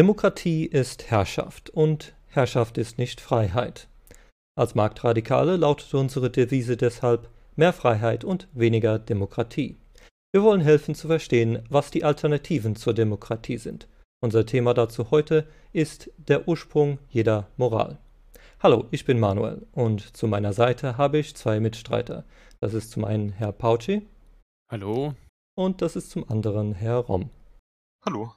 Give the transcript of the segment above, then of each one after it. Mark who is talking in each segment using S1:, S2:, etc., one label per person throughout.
S1: Demokratie ist Herrschaft und Herrschaft ist nicht Freiheit. Als Marktradikale lautet unsere Devise deshalb mehr Freiheit und weniger Demokratie. Wir wollen helfen zu verstehen, was die Alternativen zur Demokratie sind. Unser Thema dazu heute ist der Ursprung jeder Moral. Hallo, ich bin Manuel und zu meiner Seite habe ich zwei Mitstreiter. Das ist zum einen Herr Pauci.
S2: Hallo.
S1: Und das ist zum anderen Herr Rom.
S3: Hallo.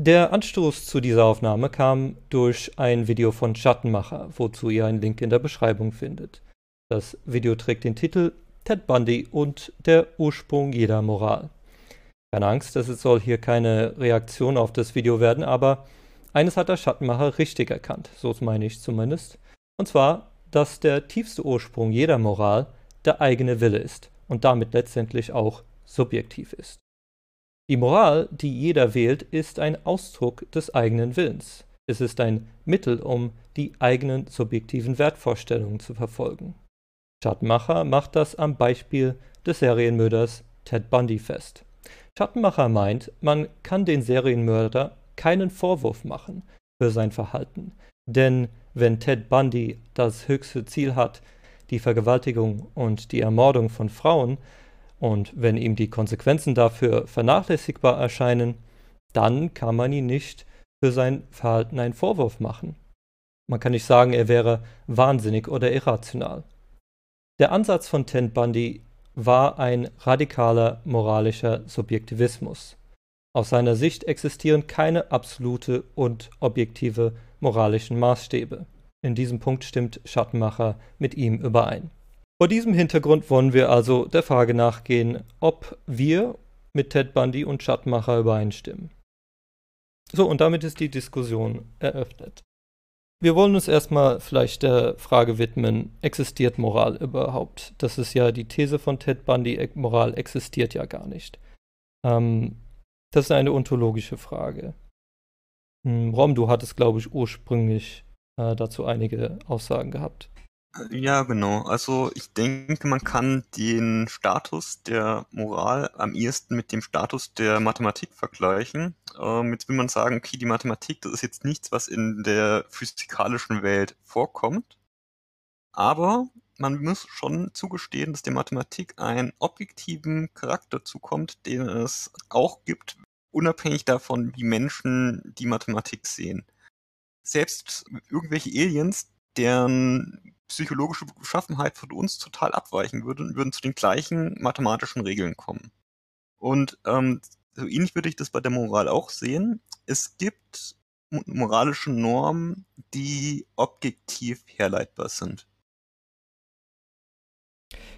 S1: Der Anstoß zu dieser Aufnahme kam durch ein Video von Schattenmacher, wozu ihr einen Link in der Beschreibung findet. Das Video trägt den Titel Ted Bundy und der Ursprung jeder Moral. Keine Angst, es soll hier keine Reaktion auf das Video werden, aber eines hat der Schattenmacher richtig erkannt, so meine ich zumindest. Und zwar, dass der tiefste Ursprung jeder Moral der eigene Wille ist und damit letztendlich auch subjektiv ist. Die Moral, die jeder wählt, ist ein Ausdruck des eigenen Willens. Es ist ein Mittel, um die eigenen subjektiven Wertvorstellungen zu verfolgen. Schattenmacher macht das am Beispiel des Serienmörders Ted Bundy fest. Schattenmacher meint, man kann den Serienmörder keinen Vorwurf machen für sein Verhalten. Denn wenn Ted Bundy das höchste Ziel hat, die Vergewaltigung und die Ermordung von Frauen, und wenn ihm die Konsequenzen dafür vernachlässigbar erscheinen, dann kann man ihn nicht für sein Verhalten einen Vorwurf machen. Man kann nicht sagen, er wäre wahnsinnig oder irrational. Der Ansatz von Ted Bundy war ein radikaler moralischer Subjektivismus. Aus seiner Sicht existieren keine absolute und objektive moralischen Maßstäbe. In diesem Punkt stimmt Schattenmacher mit ihm überein. Vor diesem Hintergrund wollen wir also der Frage nachgehen, ob wir mit Ted Bundy und Schattenmacher übereinstimmen. So, und damit ist die Diskussion eröffnet. Wir wollen uns erstmal vielleicht der Frage widmen, existiert Moral überhaupt? Das ist ja die These von Ted Bundy, Moral existiert ja gar nicht. Ähm, das ist eine ontologische Frage. Hm, Rom, du hattest, glaube ich, ursprünglich äh, dazu einige Aussagen gehabt.
S3: Ja, genau. Also ich denke, man kann den Status der Moral am ehesten mit dem Status der Mathematik vergleichen. Ähm, jetzt will man sagen, okay, die Mathematik, das ist jetzt nichts, was in der physikalischen Welt vorkommt. Aber man muss schon zugestehen, dass der Mathematik einen objektiven Charakter zukommt, den es auch gibt, unabhängig davon, wie Menschen die Mathematik sehen. Selbst irgendwelche Aliens, deren psychologische Beschaffenheit von uns total abweichen würde und würden zu den gleichen mathematischen Regeln kommen. Und ähm, so ähnlich würde ich das bei der Moral auch sehen. Es gibt moralische Normen, die objektiv herleitbar sind.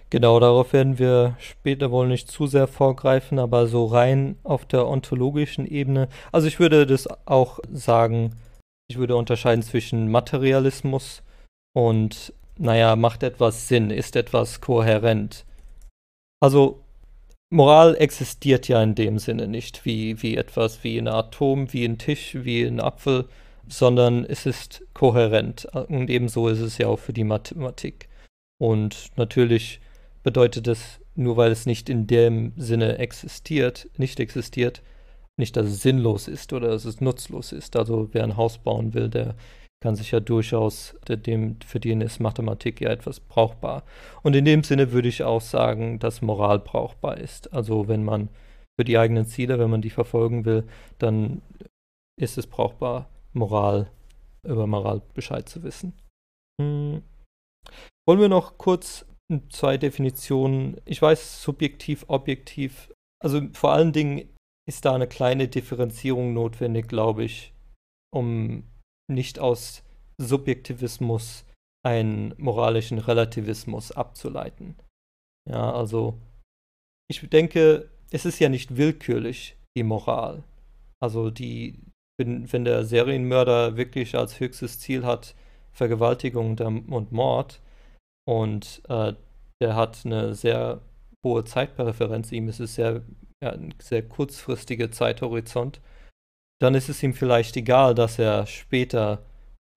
S1: Genau, darauf werden wir später wohl nicht zu sehr vorgreifen, aber so rein auf der ontologischen Ebene. Also ich würde das auch sagen, ich würde unterscheiden zwischen Materialismus und naja, macht etwas Sinn, ist etwas kohärent. Also Moral existiert ja in dem Sinne nicht wie, wie etwas wie ein Atom, wie ein Tisch, wie ein Apfel, sondern es ist kohärent. Und ebenso ist es ja auch für die Mathematik. Und natürlich bedeutet es, nur weil es nicht in dem Sinne existiert, nicht existiert, nicht, dass es sinnlos ist oder dass es nutzlos ist. Also wer ein Haus bauen will, der kann sich ja durchaus, dem, für den ist Mathematik ja etwas brauchbar. Und in dem Sinne würde ich auch sagen, dass Moral brauchbar ist. Also wenn man für die eigenen Ziele, wenn man die verfolgen will, dann ist es brauchbar, Moral, über Moral Bescheid zu wissen. Hm. Wollen wir noch kurz zwei Definitionen, ich weiß, subjektiv, objektiv, also vor allen Dingen ist da eine kleine Differenzierung notwendig, glaube ich, um nicht aus Subjektivismus einen moralischen Relativismus abzuleiten. Ja, also ich denke, es ist ja nicht willkürlich, die Moral. Also die, wenn, wenn der Serienmörder wirklich als höchstes Ziel hat, Vergewaltigung und Mord und äh, der hat eine sehr hohe Zeitpräferenz, ihm ist es sehr, ja, ein sehr kurzfristiger Zeithorizont, dann ist es ihm vielleicht egal, dass er später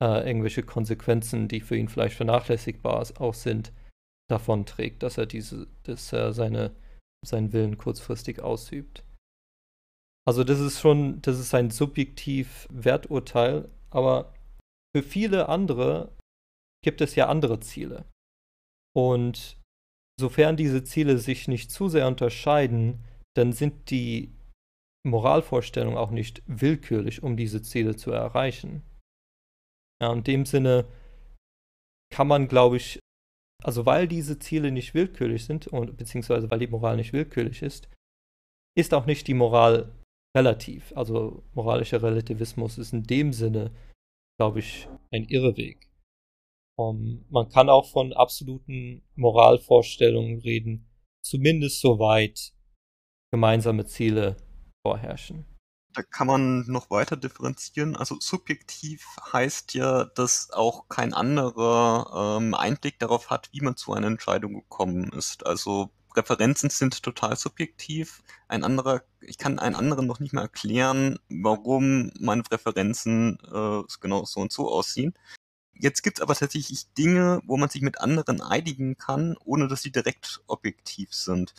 S1: äh, irgendwelche Konsequenzen, die für ihn vielleicht vernachlässigbar auch sind, davon trägt, dass er diese, dass er seine, seinen Willen kurzfristig ausübt. Also das ist schon, das ist ein subjektiv Werturteil, aber für viele andere gibt es ja andere Ziele. Und sofern diese Ziele sich nicht zu sehr unterscheiden, dann sind die Moralvorstellungen auch nicht willkürlich, um diese Ziele zu erreichen. Ja, in dem Sinne kann man, glaube ich, also weil diese Ziele nicht willkürlich sind, und, beziehungsweise weil die Moral nicht willkürlich ist, ist auch nicht die Moral relativ. Also moralischer Relativismus ist in dem Sinne, glaube ich, ein Irreweg. Um, man kann auch von absoluten Moralvorstellungen reden, zumindest soweit gemeinsame Ziele vorherrschen.
S3: Da kann man noch weiter differenzieren. Also subjektiv heißt ja, dass auch kein anderer ähm, Einblick darauf hat, wie man zu einer Entscheidung gekommen ist. Also Referenzen sind total subjektiv. Ein anderer, ich kann einen anderen noch nicht mal erklären, warum meine Präferenzen äh, genau so und so aussehen. Jetzt gibt es aber tatsächlich Dinge, wo man sich mit anderen einigen kann, ohne dass sie direkt objektiv sind.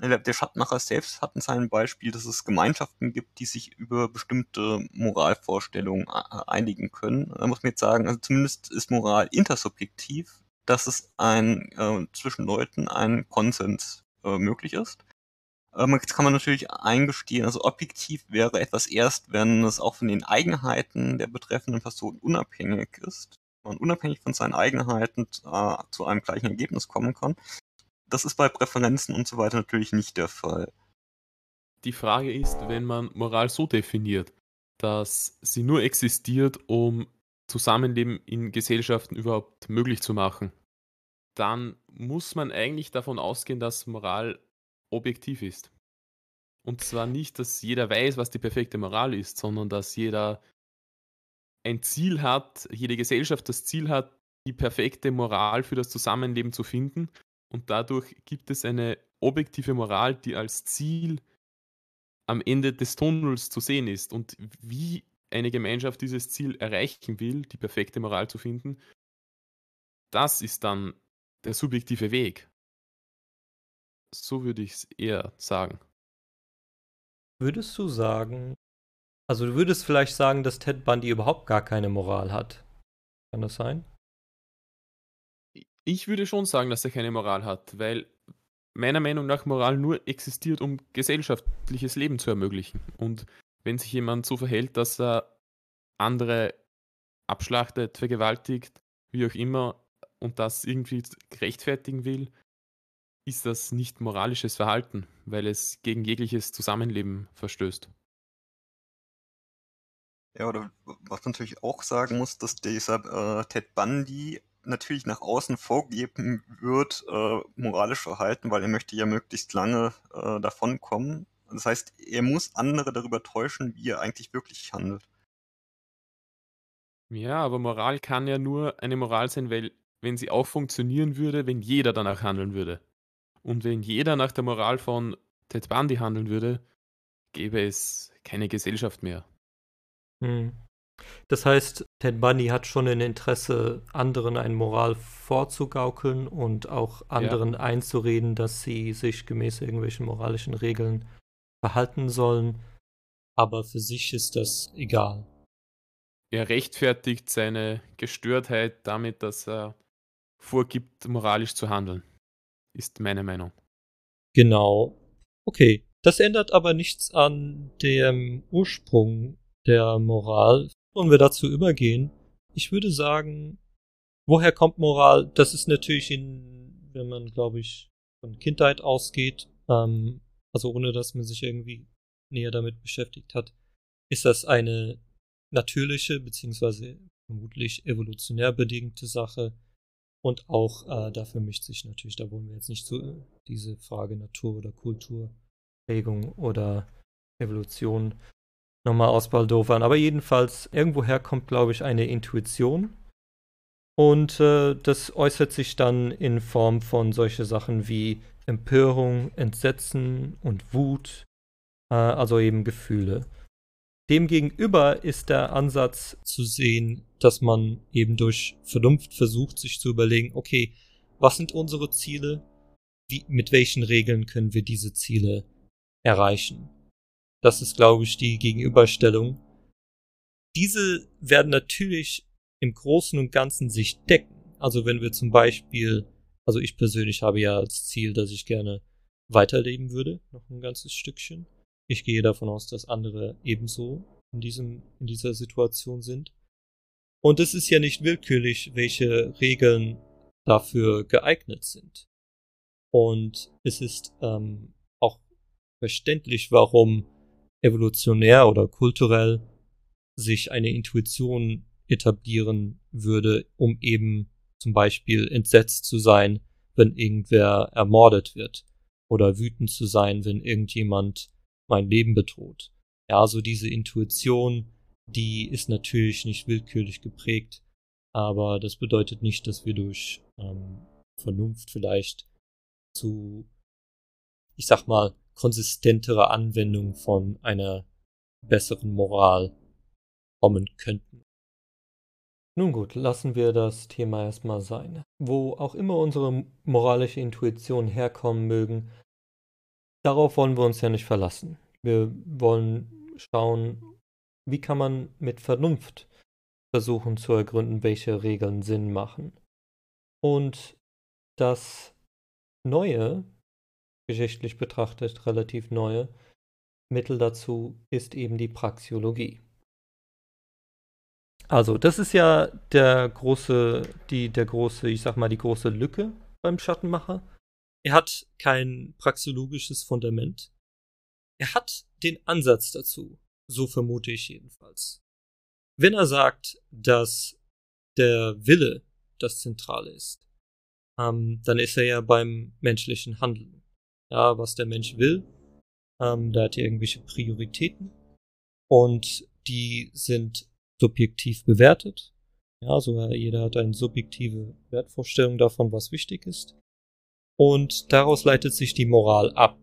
S3: Der Schattmacher selbst hat in seinem Beispiel, dass es Gemeinschaften gibt, die sich über bestimmte Moralvorstellungen einigen können. Da muss man jetzt sagen, also zumindest ist Moral intersubjektiv, dass es ein, äh, zwischen Leuten ein Konsens äh, möglich ist. Ähm, jetzt kann man natürlich eingestehen, also objektiv wäre etwas erst, wenn es auch von den Eigenheiten der betreffenden Person unabhängig ist man unabhängig von seinen Eigenheiten äh, zu einem gleichen Ergebnis kommen kann. Das ist bei Präferenzen und so weiter natürlich nicht der Fall.
S2: Die Frage ist, wenn man Moral so definiert, dass sie nur existiert, um Zusammenleben in Gesellschaften überhaupt möglich zu machen, dann muss man eigentlich davon ausgehen, dass Moral objektiv ist. Und zwar nicht, dass jeder weiß, was die perfekte Moral ist, sondern dass jeder ein Ziel hat, jede Gesellschaft das Ziel hat, die perfekte Moral für das Zusammenleben zu finden. Und dadurch gibt es eine objektive Moral, die als Ziel am Ende des Tunnels zu sehen ist. Und wie eine Gemeinschaft dieses Ziel erreichen will, die perfekte Moral zu finden, das ist dann der subjektive Weg. So würde ich es eher sagen.
S1: Würdest du sagen, also du würdest vielleicht sagen, dass Ted Bundy überhaupt gar keine Moral hat. Kann das sein?
S2: Ich würde schon sagen, dass er keine Moral hat, weil meiner Meinung nach Moral nur existiert, um gesellschaftliches Leben zu ermöglichen. Und wenn sich jemand so verhält, dass er andere abschlachtet, vergewaltigt, wie auch immer, und das irgendwie rechtfertigen will, ist das nicht moralisches Verhalten, weil es gegen jegliches Zusammenleben verstößt.
S3: Ja, oder was man natürlich auch sagen muss, dass dieser äh, Ted Bundy natürlich nach außen vorgeben wird, äh, moralisch verhalten, weil er möchte ja möglichst lange äh, davonkommen. Das heißt, er muss andere darüber täuschen, wie er eigentlich wirklich handelt.
S2: Ja, aber Moral kann ja nur eine Moral sein, weil wenn sie auch funktionieren würde, wenn jeder danach handeln würde. Und wenn jeder nach der Moral von Ted Bundy handeln würde, gäbe es keine Gesellschaft mehr.
S1: Hm. Das heißt, Ted Bundy hat schon ein Interesse, anderen eine Moral vorzugaukeln und auch anderen ja. einzureden, dass sie sich gemäß irgendwelchen moralischen Regeln verhalten sollen. Aber für sich ist das egal.
S2: Er rechtfertigt seine Gestörtheit damit, dass er vorgibt, moralisch zu handeln. Ist meine Meinung.
S1: Genau. Okay. Das ändert aber nichts an dem Ursprung der Moral. Wollen wir dazu übergehen? Ich würde sagen, woher kommt Moral? Das ist natürlich in, wenn man, glaube ich, von Kindheit ausgeht, ähm, also ohne dass man sich irgendwie näher damit beschäftigt hat, ist das eine natürliche beziehungsweise vermutlich evolutionär bedingte Sache. Und auch äh, dafür mischt sich natürlich, da wollen wir jetzt nicht zu diese Frage Natur oder Kulturprägung oder Evolution nochmal ausbaldofern. Aber jedenfalls, irgendwoher kommt, glaube ich, eine Intuition. Und äh, das äußert sich dann in Form von solche Sachen wie Empörung, Entsetzen und Wut, äh, also eben Gefühle. Demgegenüber ist der Ansatz zu sehen, dass man eben durch Vernunft versucht, sich zu überlegen, okay, was sind unsere Ziele? Wie, mit welchen Regeln können wir diese Ziele erreichen? Das ist, glaube ich, die Gegenüberstellung. Diese werden natürlich im Großen und Ganzen sich decken. Also wenn wir zum Beispiel, also ich persönlich habe ja als Ziel, dass ich gerne weiterleben würde, noch ein ganzes Stückchen. Ich gehe davon aus, dass andere ebenso in diesem, in dieser Situation sind. Und es ist ja nicht willkürlich, welche Regeln dafür geeignet sind. Und es ist ähm, auch verständlich, warum evolutionär oder kulturell sich eine Intuition etablieren würde, um eben zum Beispiel entsetzt zu sein, wenn irgendwer ermordet wird oder wütend zu sein, wenn irgendjemand mein Leben bedroht. Ja, so diese Intuition, die ist natürlich nicht willkürlich geprägt, aber das bedeutet nicht, dass wir durch ähm, Vernunft vielleicht zu, ich sag mal, konsistentere Anwendung von einer besseren Moral kommen könnten. Nun gut, lassen wir das Thema erstmal sein. Wo auch immer unsere moralische Intuition herkommen mögen, darauf wollen wir uns ja nicht verlassen. Wir wollen schauen, wie kann man mit Vernunft versuchen zu ergründen, welche Regeln Sinn machen. Und das Neue, geschichtlich betrachtet relativ neue, Mittel dazu ist eben die Praxiologie. Also, das ist ja der große, die, der große, ich sag mal, die große Lücke beim Schattenmacher. Er hat kein praxiologisches Fundament. Er hat den Ansatz dazu, so vermute ich jedenfalls. Wenn er sagt, dass der Wille das Zentrale ist, ähm, dann ist er ja beim menschlichen Handeln. Ja, was der Mensch will, ähm, da hat er irgendwelche Prioritäten und die sind subjektiv bewertet. Ja, so jeder hat eine subjektive Wertvorstellung davon, was wichtig ist. Und daraus leitet sich die Moral ab.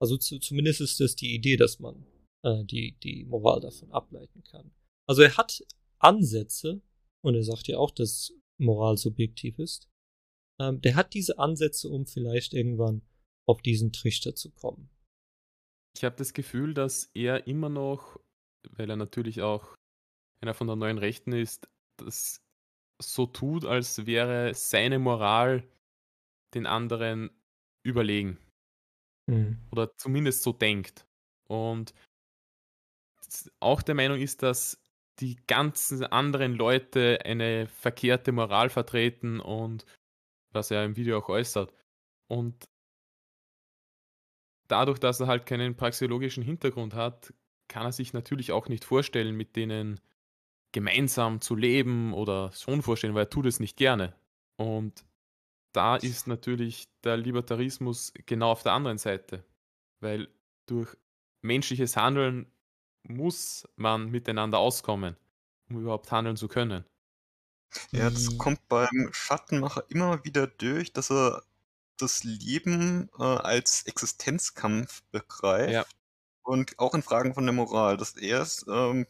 S1: Also zu, zumindest ist es die Idee, dass man äh, die, die Moral davon ableiten kann. Also er hat Ansätze, und er sagt ja auch, dass Moral subjektiv ist. Ähm, der hat diese Ansätze, um vielleicht irgendwann auf diesen Trichter zu kommen.
S2: Ich habe das Gefühl, dass er immer noch, weil er natürlich auch einer von der neuen Rechten ist, das so tut, als wäre seine Moral den anderen überlegen. Mhm. Oder zumindest so denkt. Und auch der Meinung ist, dass die ganzen anderen Leute eine verkehrte Moral vertreten und was er im Video auch äußert. Und dadurch, dass er halt keinen praxeologischen Hintergrund hat, kann er sich natürlich auch nicht vorstellen, mit denen gemeinsam zu leben oder schon vorstellen, weil er tut es nicht gerne. Und da ist natürlich der Libertarismus genau auf der anderen Seite, weil durch menschliches Handeln muss man miteinander auskommen, um überhaupt handeln zu können.
S3: Ja, das kommt beim Schattenmacher immer wieder durch, dass er das Leben äh, als Existenzkampf begreift. Ja. Und auch in Fragen von der Moral, dass er es, ähm,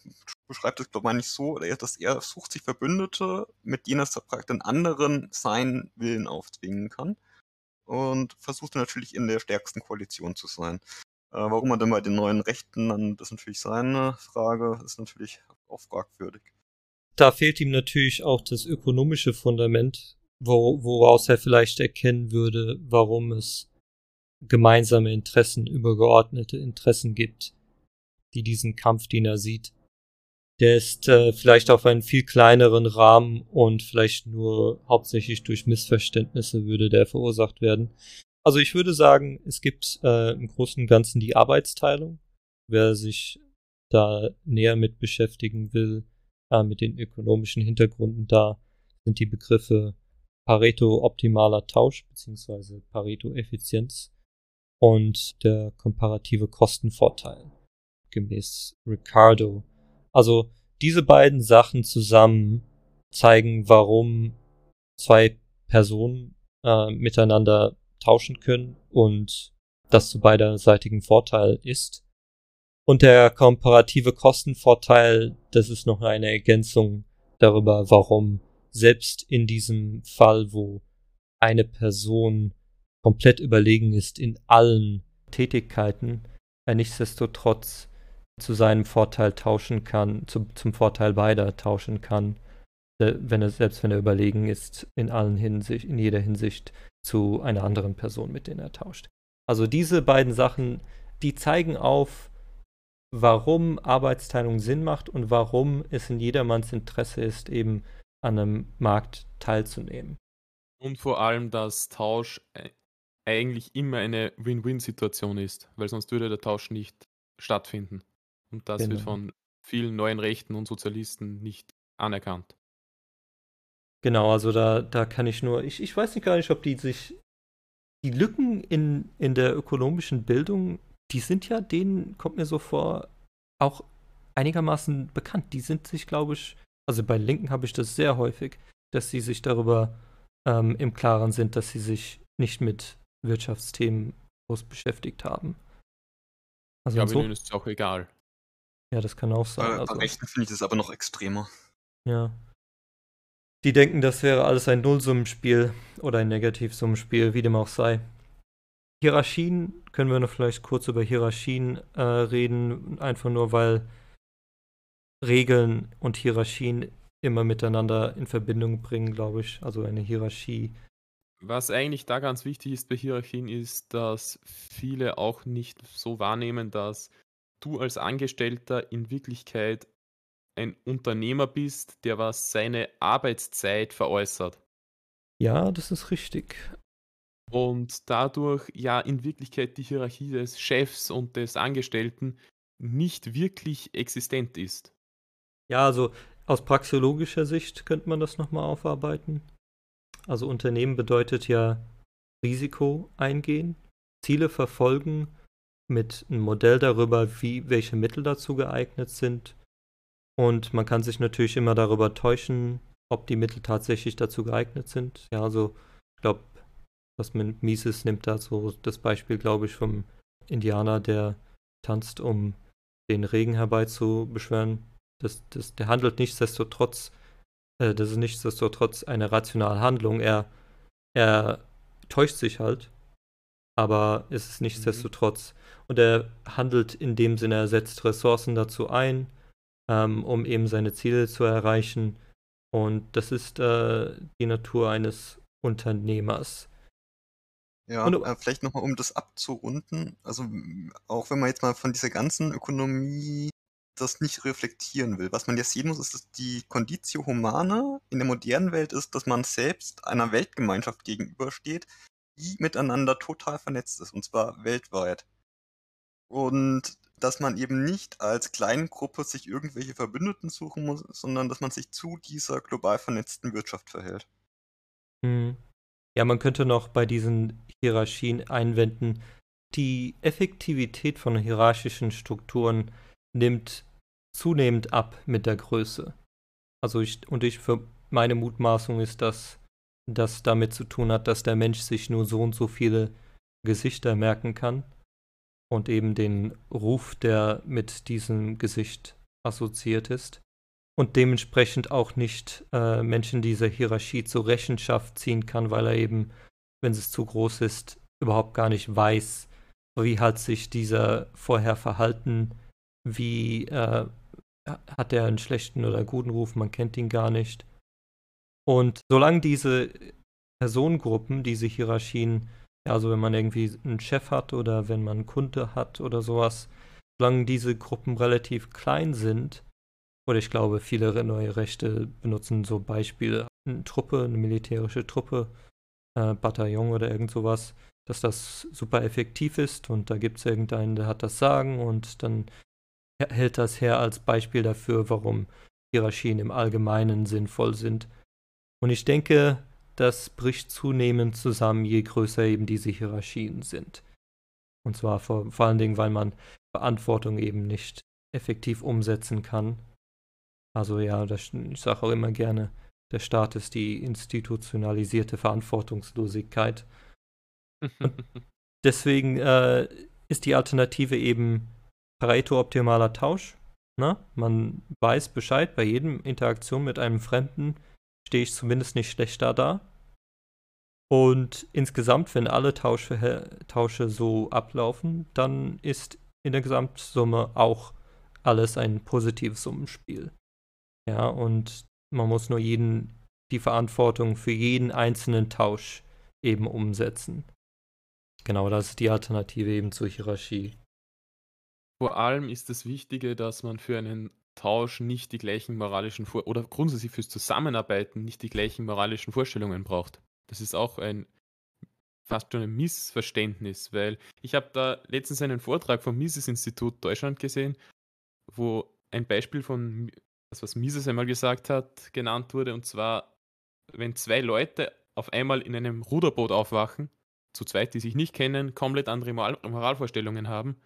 S3: beschreibt es, glaube ich, nicht so, dass er sucht sich Verbündete, mit denen er den anderen seinen Willen aufzwingen kann. Und versucht natürlich in der stärksten Koalition zu sein. Äh, warum er denn bei den neuen Rechten dann, das ist natürlich seine Frage, ist natürlich auch fragwürdig.
S1: Da fehlt ihm natürlich auch das ökonomische Fundament, wo, woraus er vielleicht erkennen würde, warum es gemeinsame Interessen, übergeordnete Interessen gibt, die diesen Kampf, den er sieht. Der ist äh, vielleicht auf einen viel kleineren Rahmen und vielleicht nur hauptsächlich durch Missverständnisse würde der verursacht werden. Also ich würde sagen, es gibt äh, im Großen und Ganzen die Arbeitsteilung. Wer sich da näher mit beschäftigen will, äh, mit den ökonomischen Hintergründen da, sind die Begriffe Pareto optimaler Tausch beziehungsweise Pareto Effizienz und der komparative Kostenvorteil gemäß Ricardo. Also diese beiden Sachen zusammen zeigen, warum zwei Personen äh, miteinander tauschen können und das zu beiderseitigen Vorteil ist. Und der komparative Kostenvorteil, das ist noch eine Ergänzung darüber, warum selbst in diesem Fall, wo eine Person komplett überlegen ist in allen Tätigkeiten, er nichtsdestotrotz zu seinem Vorteil tauschen kann, zu, zum Vorteil beider tauschen kann, äh, wenn er, selbst wenn er überlegen ist, in allen Hinsicht, in jeder Hinsicht zu einer anderen Person, mit der er tauscht. Also diese beiden Sachen, die zeigen auf, warum Arbeitsteilung Sinn macht und warum es in jedermanns Interesse ist, eben an einem Markt teilzunehmen.
S2: Und vor allem, dass Tausch eigentlich immer eine Win-Win-Situation ist, weil sonst würde der Tausch nicht stattfinden. Und das genau. wird von vielen neuen Rechten und Sozialisten nicht anerkannt.
S1: Genau, also da, da kann ich nur, ich, ich weiß nicht gar nicht, ob die sich, die Lücken in, in der ökonomischen Bildung, die sind ja, denen kommt mir so vor, auch einigermaßen bekannt. Die sind sich, glaube ich, also bei Linken habe ich das sehr häufig, dass sie sich darüber ähm, im Klaren sind, dass sie sich nicht mit Wirtschaftsthemen groß beschäftigt haben.
S2: Also ja, aber so, ihnen ist es auch egal.
S1: Ja, das kann auch sein.
S3: Bei, also, bei Rechten finde ich das aber noch extremer.
S1: Ja. Die denken, das wäre alles ein Nullsummenspiel oder ein Negativsummenspiel, wie dem auch sei. Hierarchien, können wir noch vielleicht kurz über Hierarchien äh, reden, einfach nur weil Regeln und Hierarchien immer miteinander in Verbindung bringen, glaube ich. Also eine Hierarchie.
S2: Was eigentlich da ganz wichtig ist bei Hierarchien, ist, dass viele auch nicht so wahrnehmen, dass du als Angestellter in Wirklichkeit ein Unternehmer bist, der was seine Arbeitszeit veräußert.
S1: Ja, das ist richtig.
S2: Und dadurch ja in Wirklichkeit die Hierarchie des Chefs und des Angestellten nicht wirklich existent ist.
S1: Ja, also aus praxeologischer Sicht könnte man das nochmal aufarbeiten. Also Unternehmen bedeutet ja Risiko eingehen, Ziele verfolgen mit einem Modell darüber, wie welche Mittel dazu geeignet sind und man kann sich natürlich immer darüber täuschen, ob die Mittel tatsächlich dazu geeignet sind. Ja, also ich glaube, was mit Mises nimmt da so das Beispiel, glaube ich, vom Indianer, der tanzt, um den Regen herbeizubeschwören. Das, das, der handelt nichtsdestotrotz, äh, das ist nichtsdestotrotz eine rationale Handlung. Er, er täuscht sich halt, aber es ist mhm. nichtsdestotrotz. Und er handelt in dem Sinne, er setzt Ressourcen dazu ein, ähm, um eben seine Ziele zu erreichen. Und das ist äh, die Natur eines Unternehmers.
S3: Ja, Und, äh, vielleicht nochmal, um das abzurunden. Also, auch wenn man jetzt mal von dieser ganzen Ökonomie das nicht reflektieren will. Was man jetzt sehen muss, ist, dass die Conditio Humana in der modernen Welt ist, dass man selbst einer Weltgemeinschaft gegenübersteht, die miteinander total vernetzt ist, und zwar weltweit. Und dass man eben nicht als Kleingruppe sich irgendwelche Verbündeten suchen muss, sondern dass man sich zu dieser global vernetzten Wirtschaft verhält.
S1: Hm. Ja, man könnte noch bei diesen Hierarchien einwenden, die Effektivität von hierarchischen Strukturen nimmt zunehmend ab mit der Größe. Also ich, und ich für meine Mutmaßung ist, dass das damit zu tun hat, dass der Mensch sich nur so und so viele Gesichter merken kann und eben den Ruf, der mit diesem Gesicht assoziiert ist. Und dementsprechend auch nicht äh, Menschen dieser Hierarchie zur Rechenschaft ziehen kann, weil er eben, wenn es zu groß ist, überhaupt gar nicht weiß, wie hat sich dieser vorher verhalten, wie äh, hat er einen schlechten oder guten Ruf, man kennt ihn gar nicht. Und solange diese Personengruppen, diese Hierarchien ja, also wenn man irgendwie einen Chef hat oder wenn man einen Kunde hat oder sowas, solange diese Gruppen relativ klein sind, oder ich glaube, viele neue Rechte benutzen so Beispiele, eine Truppe, eine militärische Truppe, äh, Bataillon oder irgend sowas, dass das super effektiv ist und da gibt es irgendeinen, der hat das Sagen und dann hält das her als Beispiel dafür, warum Hierarchien im Allgemeinen sinnvoll sind. Und ich denke, das bricht zunehmend zusammen, je größer eben diese Hierarchien sind. Und zwar vor, vor allen Dingen, weil man Verantwortung eben nicht effektiv umsetzen kann. Also ja, das, ich sage auch immer gerne, der Staat ist die institutionalisierte Verantwortungslosigkeit. Und deswegen äh, ist die Alternative eben Pareto-optimaler Tausch. Na? Ne? Man weiß Bescheid, bei jedem Interaktion mit einem Fremden stehe ich zumindest nicht schlechter da. Und insgesamt, wenn alle Tausche, Tausche so ablaufen, dann ist in der Gesamtsumme auch alles ein positives Summenspiel. Ja, und man muss nur jeden die Verantwortung für jeden einzelnen Tausch eben umsetzen. Genau, das ist die Alternative eben zur Hierarchie.
S2: Vor allem ist das Wichtige, dass man für einen Tausch nicht die gleichen moralischen Vor oder grundsätzlich fürs Zusammenarbeiten nicht die gleichen moralischen Vorstellungen braucht. Das ist auch ein fast schon ein Missverständnis, weil ich habe da letztens einen Vortrag vom Mises-Institut Deutschland gesehen, wo ein Beispiel von das, was Mises einmal gesagt hat, genannt wurde, und zwar, wenn zwei Leute auf einmal in einem Ruderboot aufwachen, zu zweit, die sich nicht kennen, komplett andere Moral Moralvorstellungen haben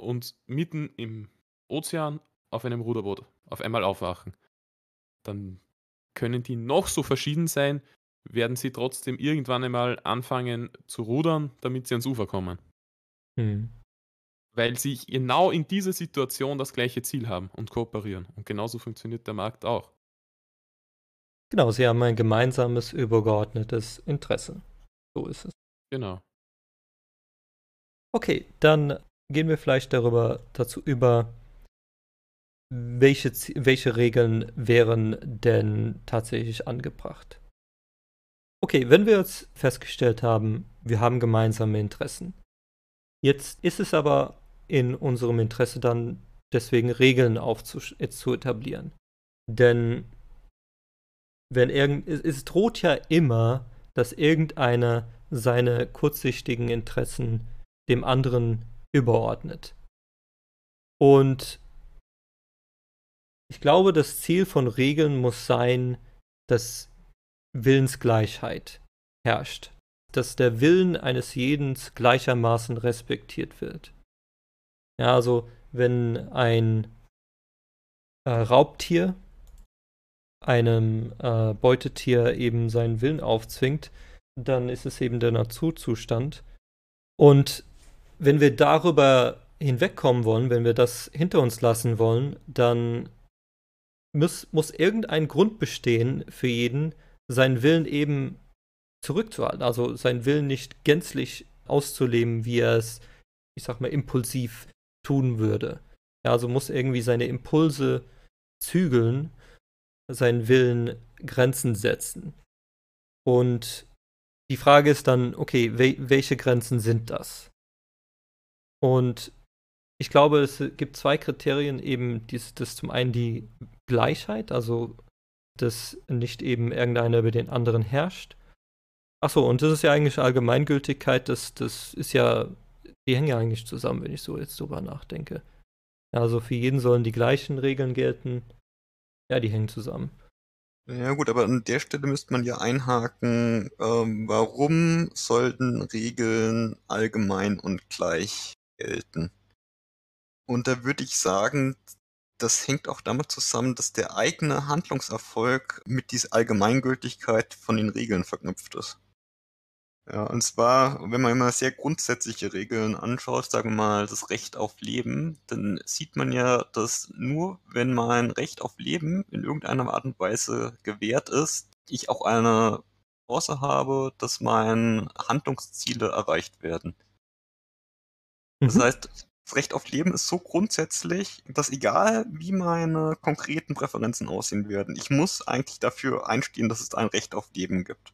S2: und mitten im Ozean auf einem Ruderboot auf einmal aufwachen, dann können die noch so verschieden sein, werden sie trotzdem irgendwann einmal anfangen zu rudern, damit sie ans Ufer kommen. Mhm. Weil sie genau in dieser Situation das gleiche Ziel haben und kooperieren. Und genauso funktioniert der Markt auch.
S1: Genau, sie haben ein gemeinsames, übergeordnetes Interesse. So ist es.
S2: Genau.
S1: Okay, dann gehen wir vielleicht darüber dazu über, welche, welche Regeln wären denn tatsächlich angebracht. Okay, wenn wir jetzt festgestellt haben, wir haben gemeinsame Interessen. Jetzt ist es aber in unserem Interesse dann deswegen Regeln zu etablieren. Denn wenn irgend, es, es droht ja immer, dass irgendeiner seine kurzsichtigen Interessen dem anderen überordnet. Und ich glaube, das Ziel von Regeln muss sein, dass Willensgleichheit herrscht, dass der Willen eines jeden gleichermaßen respektiert wird. Ja, also wenn ein äh, Raubtier einem äh, Beutetier eben seinen Willen aufzwingt, dann ist es eben der Naturzustand. Und wenn wir darüber hinwegkommen wollen, wenn wir das hinter uns lassen wollen, dann muss, muss irgendein Grund bestehen für jeden, seinen Willen eben zurückzuhalten. Also seinen Willen nicht gänzlich auszuleben, wie er es, ich sag mal, impulsiv tun würde. Ja, also muss irgendwie seine Impulse zügeln, seinen Willen Grenzen setzen. Und die Frage ist dann, okay, we welche Grenzen sind das? Und ich glaube, es gibt zwei Kriterien, eben dies, das zum einen die Gleichheit, also dass nicht eben irgendeiner über den anderen herrscht. Achso, und das ist ja eigentlich Allgemeingültigkeit, das, das ist ja, die hängen ja eigentlich zusammen, wenn ich so jetzt drüber nachdenke. Also für jeden sollen die gleichen Regeln gelten. Ja, die hängen zusammen.
S3: Ja gut, aber an der Stelle müsste man ja einhaken, ähm, warum sollten Regeln allgemein und gleich gelten? Und da würde ich sagen, das hängt auch damit zusammen, dass der eigene Handlungserfolg mit dieser Allgemeingültigkeit von den Regeln verknüpft ist. Ja, und zwar, wenn man immer sehr grundsätzliche Regeln anschaut, sagen wir mal das Recht auf Leben, dann sieht man ja, dass nur wenn mein Recht auf Leben in irgendeiner Art und Weise gewährt ist, ich auch eine Chance habe, dass meine Handlungsziele erreicht werden. Das mhm. heißt, das Recht auf Leben ist so grundsätzlich, dass egal wie meine konkreten Präferenzen aussehen werden, ich muss eigentlich dafür einstehen, dass es ein Recht auf Leben gibt.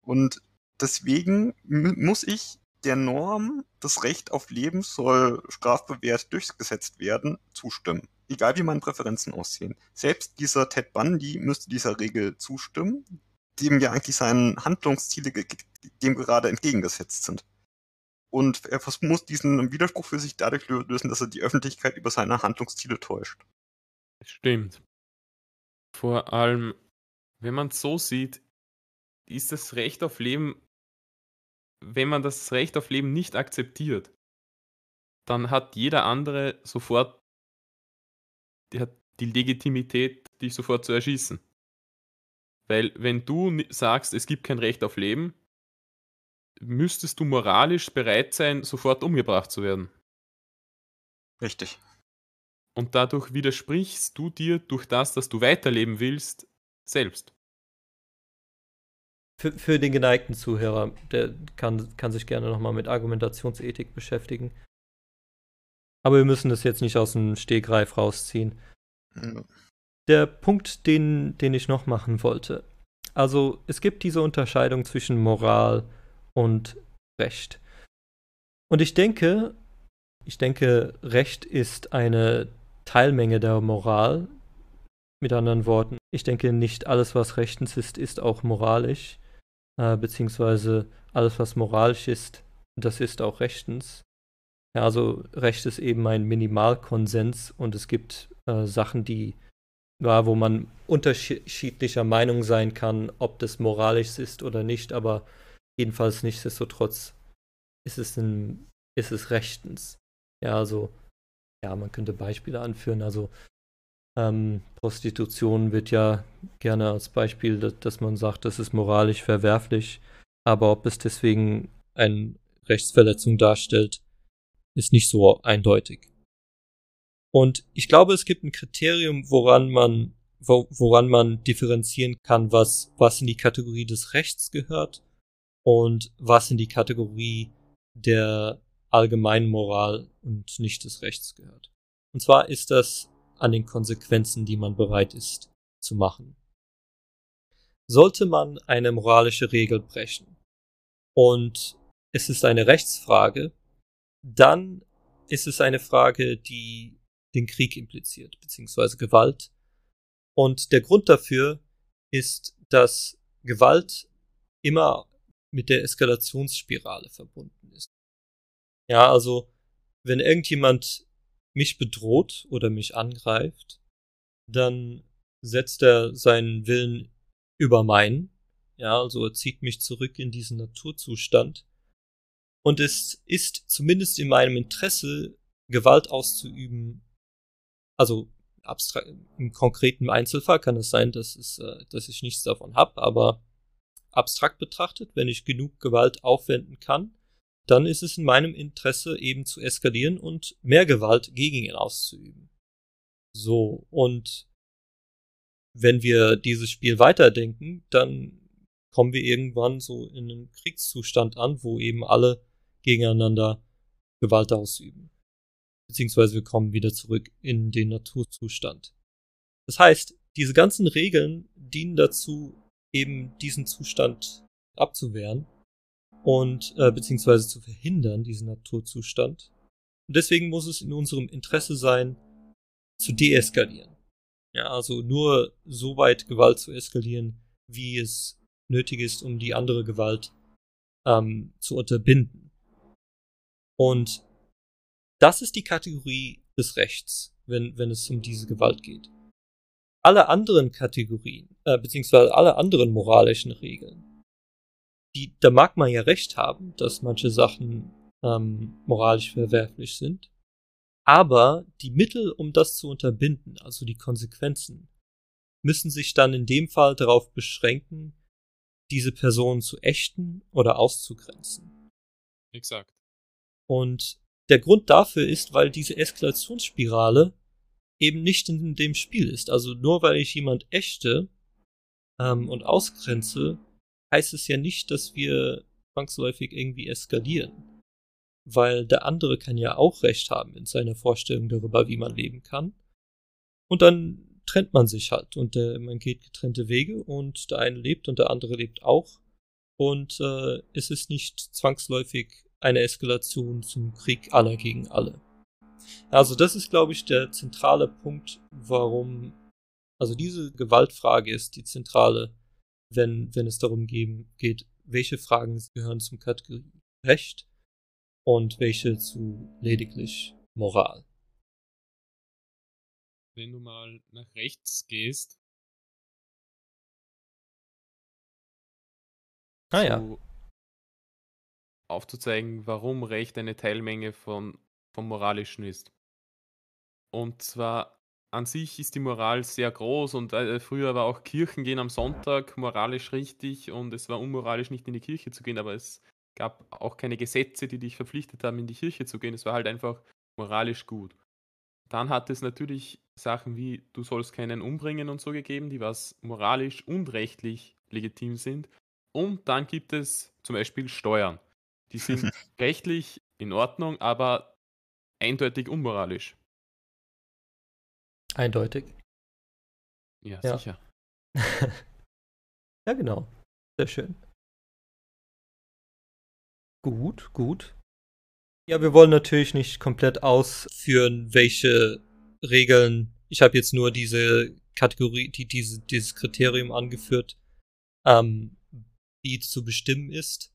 S3: Und deswegen muss ich der Norm, das Recht auf Leben soll strafbewehrt durchgesetzt werden, zustimmen. Egal wie meine Präferenzen aussehen. Selbst dieser Ted Bundy müsste dieser Regel zustimmen, dem ja eigentlich seine Handlungsziele dem gerade entgegengesetzt sind. Und er muss diesen Widerspruch für sich dadurch lösen, dass er die Öffentlichkeit über seine Handlungsziele täuscht.
S2: Stimmt. Vor allem, wenn man es so sieht, ist das Recht auf Leben wenn man das Recht auf Leben nicht akzeptiert, dann hat jeder andere sofort die, hat die Legitimität, dich sofort zu erschießen. Weil wenn du sagst, es gibt kein Recht auf Leben, müsstest du moralisch bereit sein, sofort umgebracht zu werden.
S3: Richtig.
S2: Und dadurch widersprichst du dir durch das, dass du weiterleben willst, selbst
S1: für, für den geneigten Zuhörer, der kann, kann sich gerne nochmal mit Argumentationsethik beschäftigen. Aber wir müssen das jetzt nicht aus dem Stegreif rausziehen.
S3: Ja.
S1: Der Punkt, den, den ich noch machen wollte. Also es gibt diese Unterscheidung zwischen Moral und Recht. Und ich denke, ich denke, Recht ist eine Teilmenge der Moral. Mit anderen Worten, ich denke, nicht alles, was rechtens ist, ist auch moralisch. Äh, beziehungsweise alles, was moralisch ist, das ist auch rechtens. Ja, also Recht ist eben ein Minimalkonsens und es gibt äh, Sachen, die, ja, wo man unterschiedlicher Meinung sein kann, ob das moralisch ist oder nicht, aber jedenfalls nichtsdestotrotz ist es, ein, ist es rechtens. Ja, also, ja, man könnte Beispiele anführen. Also, ähm, Prostitution wird ja gerne als Beispiel, dass, dass, man sagt, das ist moralisch verwerflich, aber ob es deswegen eine Rechtsverletzung darstellt, ist nicht so eindeutig. Und ich glaube, es gibt ein Kriterium, woran man, wo, woran man differenzieren kann, was, was in die Kategorie des Rechts gehört und was in die Kategorie der allgemeinen Moral und nicht des Rechts gehört. Und zwar ist das an den Konsequenzen, die man bereit ist zu machen. Sollte man eine moralische Regel brechen und es ist eine Rechtsfrage, dann ist es eine Frage, die den Krieg impliziert, beziehungsweise Gewalt. Und der Grund dafür ist, dass Gewalt immer mit der Eskalationsspirale verbunden ist. Ja, also wenn irgendjemand mich bedroht oder mich angreift, dann setzt er seinen Willen über meinen. Ja, also er zieht mich zurück in diesen Naturzustand. Und es ist zumindest in meinem Interesse, Gewalt auszuüben. Also abstrakt, im konkreten Einzelfall kann es sein, dass, es, äh, dass ich nichts davon habe, aber abstrakt betrachtet, wenn ich genug Gewalt aufwenden kann, dann ist es in meinem Interesse eben zu eskalieren und mehr Gewalt gegen ihn auszuüben. So, und wenn wir dieses Spiel weiterdenken, dann kommen wir irgendwann so in einen Kriegszustand an, wo eben alle gegeneinander Gewalt ausüben. Beziehungsweise wir kommen wieder zurück in den Naturzustand. Das heißt, diese ganzen Regeln dienen dazu, eben diesen Zustand abzuwehren und äh, beziehungsweise zu verhindern, diesen Naturzustand. Und deswegen muss es in unserem Interesse sein, zu deeskalieren. Ja, also nur so weit Gewalt zu eskalieren, wie es nötig ist, um die andere Gewalt ähm, zu unterbinden. Und das ist die Kategorie des Rechts, wenn, wenn es um diese Gewalt geht. Alle anderen Kategorien, äh, beziehungsweise alle anderen moralischen Regeln, die, da mag man ja recht haben, dass manche Sachen ähm, moralisch verwerflich sind. Aber die Mittel, um das zu unterbinden, also die Konsequenzen, müssen sich dann in dem Fall darauf beschränken, diese Person zu ächten oder auszugrenzen.
S2: Exakt.
S1: Und der Grund dafür ist, weil diese Eskalationsspirale eben nicht in dem Spiel ist. Also nur weil ich jemand ächte ähm, und ausgrenze, heißt es ja nicht, dass wir zwangsläufig irgendwie eskalieren. Weil der andere kann ja auch recht haben in seiner Vorstellung darüber, wie man leben kann. Und dann trennt man sich halt und der, man geht getrennte Wege und der eine lebt und der andere lebt auch. Und äh, es ist nicht zwangsläufig eine Eskalation zum Krieg aller gegen alle. Also das ist, glaube ich, der zentrale Punkt, warum, also diese Gewaltfrage ist die zentrale wenn, wenn es darum geben, geht, welche Fragen gehören zum Kategorie Recht und welche zu lediglich Moral.
S2: Wenn du mal nach rechts gehst,
S1: ah, ja.
S2: aufzuzeigen, warum Recht eine Teilmenge von, vom Moralischen ist. Und zwar an sich ist die Moral sehr groß und äh, früher war auch Kirchen gehen am Sonntag moralisch richtig und es war unmoralisch nicht in die Kirche zu gehen, aber es gab auch keine Gesetze, die dich verpflichtet haben, in die Kirche zu gehen. Es war halt einfach moralisch gut. Dann hat es natürlich Sachen wie du sollst keinen umbringen und so gegeben, die was moralisch und rechtlich legitim sind. Und dann gibt es zum Beispiel Steuern. Die sind rechtlich in Ordnung, aber eindeutig unmoralisch.
S1: Eindeutig.
S2: Ja,
S1: Ja.
S2: sicher.
S1: ja, genau. Sehr schön. Gut, gut. Ja, wir wollen natürlich nicht komplett ausführen, welche Regeln. Ich habe jetzt nur diese Kategorie, die, diese, dieses Kriterium angeführt, ähm, wie zu bestimmen ist.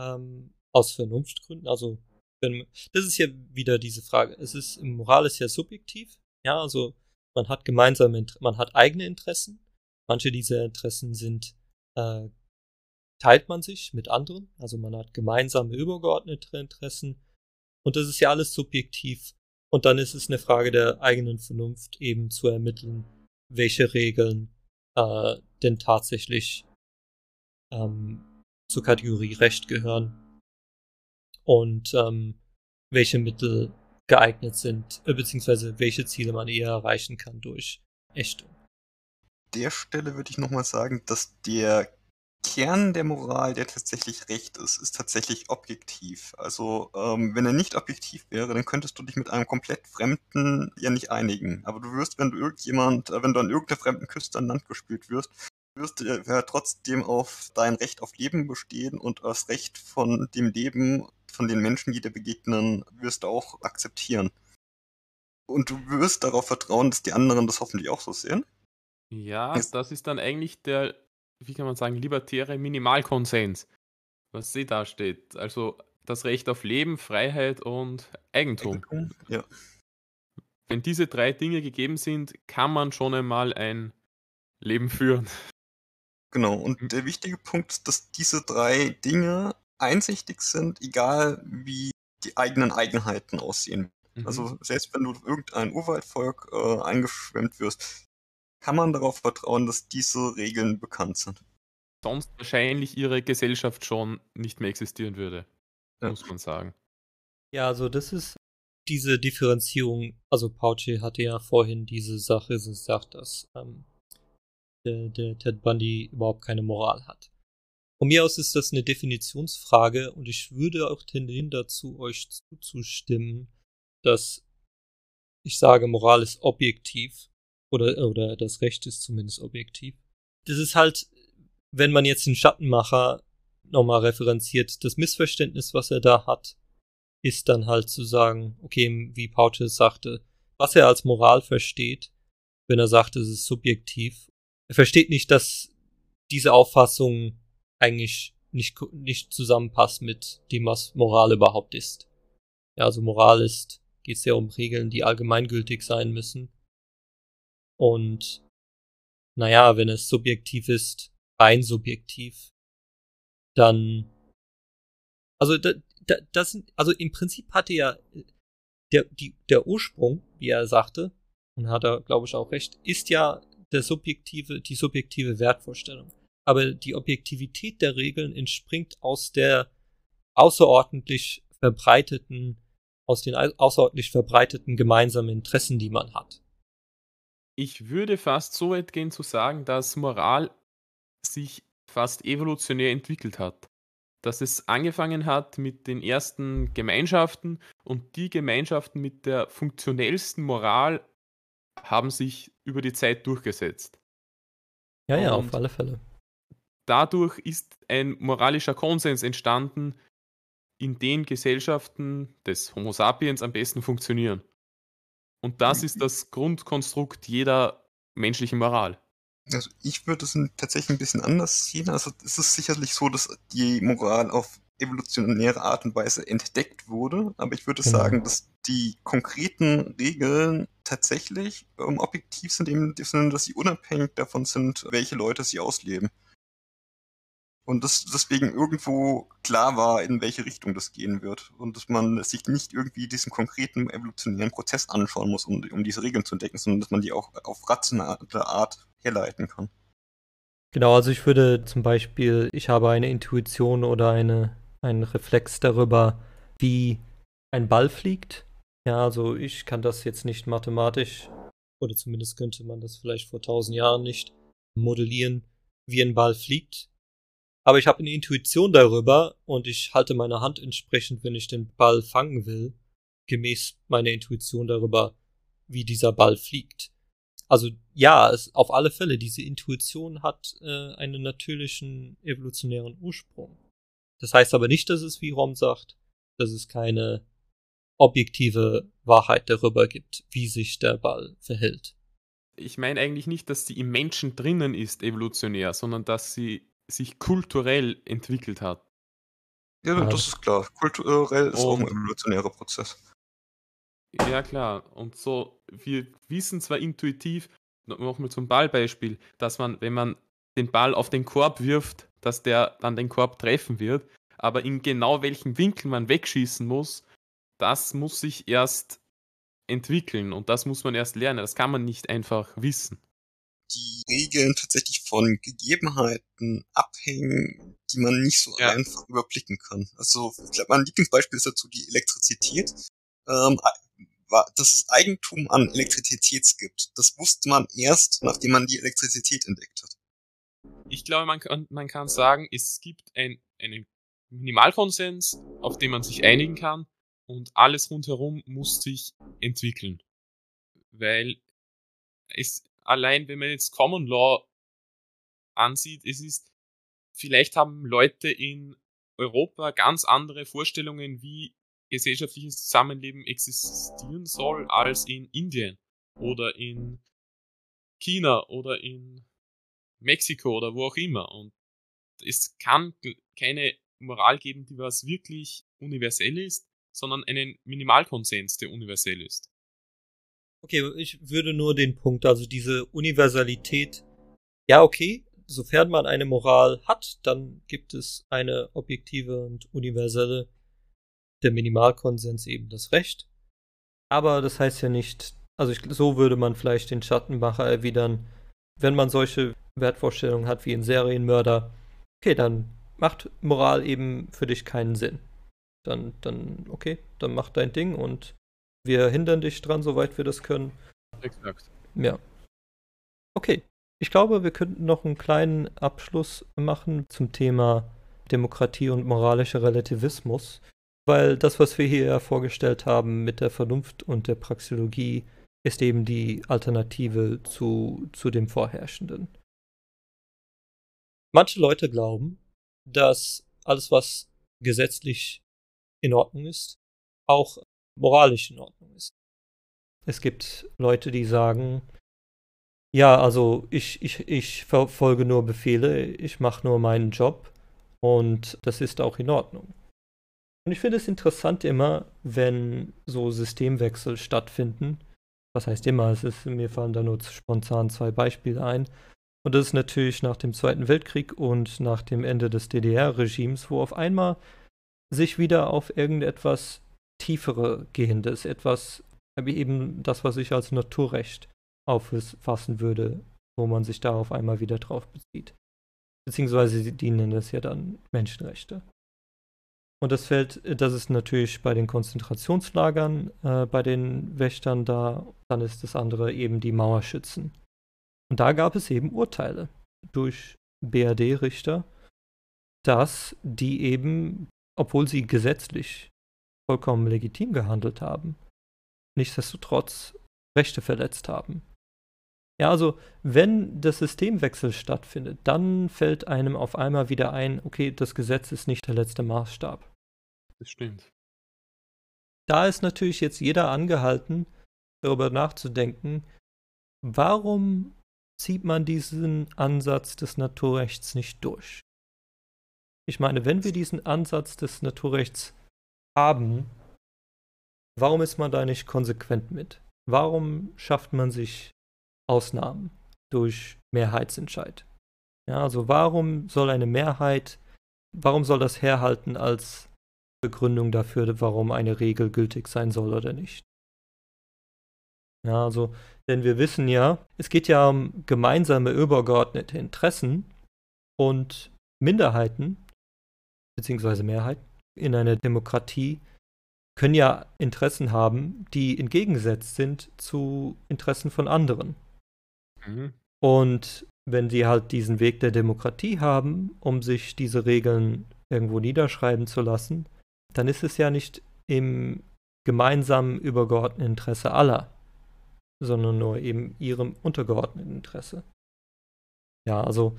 S1: Ähm, aus Vernunftgründen. Also, wenn, das ist ja wieder diese Frage. Es ist, Moral ist ja subjektiv. Ja, also man hat gemeinsame, man hat eigene Interessen. Manche dieser Interessen sind, äh, teilt man sich mit anderen. Also man hat gemeinsame übergeordnete Interessen. Und das ist ja alles subjektiv. Und dann ist es eine Frage der eigenen Vernunft, eben zu ermitteln, welche Regeln äh, denn tatsächlich ähm, zur Kategorie Recht gehören und ähm, welche Mittel geeignet sind, äh, beziehungsweise welche Ziele man eher erreichen kann durch Ächtung.
S3: der Stelle würde ich nochmal sagen, dass der Kern der Moral, der tatsächlich recht ist, ist tatsächlich objektiv. Also ähm, wenn er nicht objektiv wäre, dann könntest du dich mit einem komplett Fremden ja nicht einigen. Aber du wirst, wenn du irgendjemand, äh, wenn du an irgendeiner fremden Küste an Land gespült wirst, wirst du ja trotzdem auf dein Recht auf Leben bestehen und das Recht von dem Leben von den Menschen, die dir begegnen, wirst du auch akzeptieren. Und du wirst darauf vertrauen, dass die anderen das hoffentlich auch so sehen.
S2: Ja,
S3: Es-
S2: das ist dann eigentlich der, wie kann man sagen, libertäre Minimalkonsens, was sie da steht. Also das Recht auf Leben, Freiheit und Eigentum.
S3: Ja.
S2: Wenn diese drei Dinge gegeben sind, kann man schon einmal ein Leben führen.
S3: Genau, und
S2: Mhm.
S3: der wichtige Punkt ist, dass diese drei Dinge einsichtig sind, egal wie die eigenen Eigenheiten aussehen.
S2: Mhm.
S3: Also selbst wenn du durch irgendein Urwaldvolk äh, eingeschwemmt wirst, kann man darauf vertrauen, dass diese Regeln bekannt sind.
S2: sonst wahrscheinlich ihre Gesellschaft schon nicht mehr existieren würde,
S3: Ja.
S2: muss man sagen.
S1: Ja, also das ist diese Differenzierung. Also Pauci hatte ja vorhin diese Sache gesagt, dass ähm, der, der Ted Bundy überhaupt keine Moral hat. Von mir aus ist das eine Definitionsfrage und ich würde auch tendieren dazu, euch zuzustimmen, dass ich sage, Moral ist objektiv oder, oder das Recht ist zumindest objektiv. Das ist halt, wenn man jetzt den Schattenmacher nochmal referenziert, das Missverständnis, was er da hat, ist dann halt zu sagen, okay, wie Pauce sagte, was er als Moral versteht, wenn er sagt, es ist subjektiv. Er versteht nicht, dass diese Auffassung eigentlich nicht, nicht zusammenpasst mit dem, was Moral überhaupt ist. Ja, also Moral ist, geht es ja um Regeln, die allgemeingültig sein müssen. Und naja, wenn es subjektiv ist, rein subjektiv, dann also da, da, das sind, also im Prinzip hatte ja der, die, der Ursprung, wie er sagte, und hat er, glaube ich, auch recht, ist ja der subjektive, die subjektive Wertvorstellung. Aber die Objektivität der Regeln entspringt aus der außerordentlich verbreiteten, aus den au- außerordentlich verbreiteten gemeinsamen Interessen, die man hat.
S2: Ich würde fast so weit gehen zu sagen, dass Moral sich fast evolutionär entwickelt hat. Dass es angefangen hat mit den ersten Gemeinschaften und die Gemeinschaften mit der funktionellsten Moral haben sich über die Zeit durchgesetzt.
S1: Ja, ja,
S2: Und-
S1: auf alle Fälle.
S2: Dadurch ist ein moralischer Konsens entstanden, in den Gesellschaften des Homo sapiens am besten funktionieren. Und das ist das Grundkonstrukt jeder menschlichen Moral.
S3: Also ich würde es tatsächlich ein bisschen anders sehen. Also es ist sicherlich so, dass die Moral auf evolutionäre Art und Weise entdeckt wurde, aber ich würde
S1: Genau.
S3: sagen, dass die konkreten Regeln tatsächlich ähm, objektiv sind, im Sinne, dass sie unabhängig davon sind, welche Leute sie ausleben. Und dass deswegen irgendwo klar war, in welche Richtung das gehen wird. Und dass man sich nicht irgendwie diesen konkreten evolutionären Prozess anschauen muss, um, um diese Regeln zu entdecken, sondern dass man die auch auf rationale Art herleiten kann.
S1: Genau, also ich würde zum Beispiel, ich habe eine Intuition oder eine, einen Reflex darüber, wie ein Ball fliegt. Ja, also ich kann das jetzt nicht mathematisch, oder zumindest könnte man das vielleicht vor tausend Jahren nicht modellieren, wie ein Ball fliegt. Aber ich habe eine Intuition darüber und ich halte meine Hand entsprechend, wenn ich den Ball fangen will. gemäß meiner Intuition darüber, wie dieser Ball fliegt. Also ja, es, auf alle Fälle, diese Intuition hat äh, einen natürlichen evolutionären Ursprung. Das heißt aber nicht, dass es, wie Rom sagt, dass es keine objektive Wahrheit darüber gibt, wie sich der Ball verhält.
S2: Ich meine eigentlich nicht, dass sie im Menschen drinnen ist, evolutionär, sondern dass sie sich kulturell entwickelt hat.
S3: Ja, das ist klar. Kulturell ist auch ein
S2: Und-
S3: evolutionärer Prozess.
S2: Ja, klar. Und so, wir wissen zwar intuitiv, nochmal zum Ballbeispiel, dass man, wenn man den Ball auf den Korb wirft, dass der dann den Korb treffen wird, aber in genau welchem Winkel man wegschießen muss, das muss sich erst entwickeln und das muss man erst lernen. Das kann man nicht einfach wissen.
S3: Die Regeln tatsächlich von Gegebenheiten abhängen, die man nicht so
S2: Ja.
S3: einfach überblicken kann. Also, ich glaube, mein Lieblingsbeispiel ist dazu die Elektrizität. Ähm, dass es Eigentum an Elektrizität gibt, das wusste man erst, nachdem man die Elektrizität entdeckt hat.
S2: Ich glaube, man kann, man kann sagen, es gibt ein, einen Minimalkonsens, auf den man sich einigen kann und alles rundherum muss sich entwickeln. Weil es allein, wenn man jetzt Common Law ansieht, es ist, vielleicht haben Leute in Europa ganz andere Vorstellungen, wie gesellschaftliches Zusammenleben existieren soll, als in Indien oder in China oder in Mexiko oder wo auch immer. Und es kann keine Moral geben, die was wirklich universell ist, sondern einen Minimalkonsens, der universell ist.
S1: Okay, ich würde nur den Punkt, also diese Universalität, ja, okay, sofern man eine Moral hat, dann gibt es eine objektive und universelle, der Minimalkonsens eben das Recht. Aber das heißt ja nicht, also ich, so würde man vielleicht den Schattenmacher erwidern, wenn man solche Wertvorstellungen hat wie ein Serienmörder, okay, dann macht Moral eben für dich keinen Sinn. Dann, dann, okay, dann mach dein Ding und wir hindern dich dran, soweit wir das können.
S2: Exakt.
S1: Ja. Okay. Ich glaube, wir könnten noch einen kleinen Abschluss machen zum Thema Demokratie und moralischer Relativismus, weil das, was wir hier ja vorgestellt haben mit der Vernunft und der Praxeologie, ist eben die Alternative zu, zu dem Vorherrschenden. Manche Leute glauben, dass alles, was gesetzlich in Ordnung ist, auch moralisch in Ordnung ist. Es gibt Leute, die sagen, ja, also ich, ich, ich verfolge nur Befehle, ich mache nur meinen Job und das ist auch in Ordnung. Und ich finde es interessant immer, wenn so Systemwechsel stattfinden. Was heißt immer? Es ist, mir fallen da nur spontan zwei Beispiele ein. Und das ist natürlich nach dem Zweiten Weltkrieg und nach dem Ende des DDR-Regimes, wo auf einmal sich wieder auf irgendetwas tiefere gehendes, etwas, eben das, was ich als Naturrecht auffassen würde, wo man sich da auf einmal wieder drauf bezieht. Beziehungsweise sie- die nennen das ja dann Menschenrechte. Und das fällt, das ist natürlich bei den Konzentrationslagern, äh, bei den Wächtern da, dann ist das andere eben die Mauerschützen. Und da gab es eben Urteile durch BRD-Richter, dass die eben, obwohl sie gesetzlich vollkommen legitim gehandelt haben, nichtsdestotrotz Rechte verletzt haben. Ja, also wenn das Systemwechsel stattfindet, dann fällt einem auf einmal wieder ein, okay, das Gesetz ist nicht der letzte Maßstab.
S2: Das stimmt.
S1: Da ist natürlich jetzt jeder angehalten, darüber nachzudenken, warum zieht man diesen Ansatz des Naturrechts nicht durch? Ich meine, wenn wir diesen Ansatz des Naturrechts haben, warum ist man da nicht konsequent mit? Warum schafft man sich Ausnahmen durch Mehrheitsentscheid? Ja, also warum soll eine Mehrheit, warum soll das herhalten als Begründung dafür, warum eine Regel gültig sein soll oder nicht? Ja, also, denn wir wissen ja, es geht ja um gemeinsame übergeordnete Interessen und Minderheiten, beziehungsweise Mehrheiten in einer Demokratie können ja Interessen haben, die entgegengesetzt sind zu Interessen von anderen.
S2: Mhm.
S1: Und wenn sie halt diesen Weg der Demokratie haben, um sich diese Regeln irgendwo niederschreiben zu lassen, dann ist es ja nicht im gemeinsamen übergeordneten Interesse aller, sondern nur eben ihrem untergeordneten Interesse. Ja, also,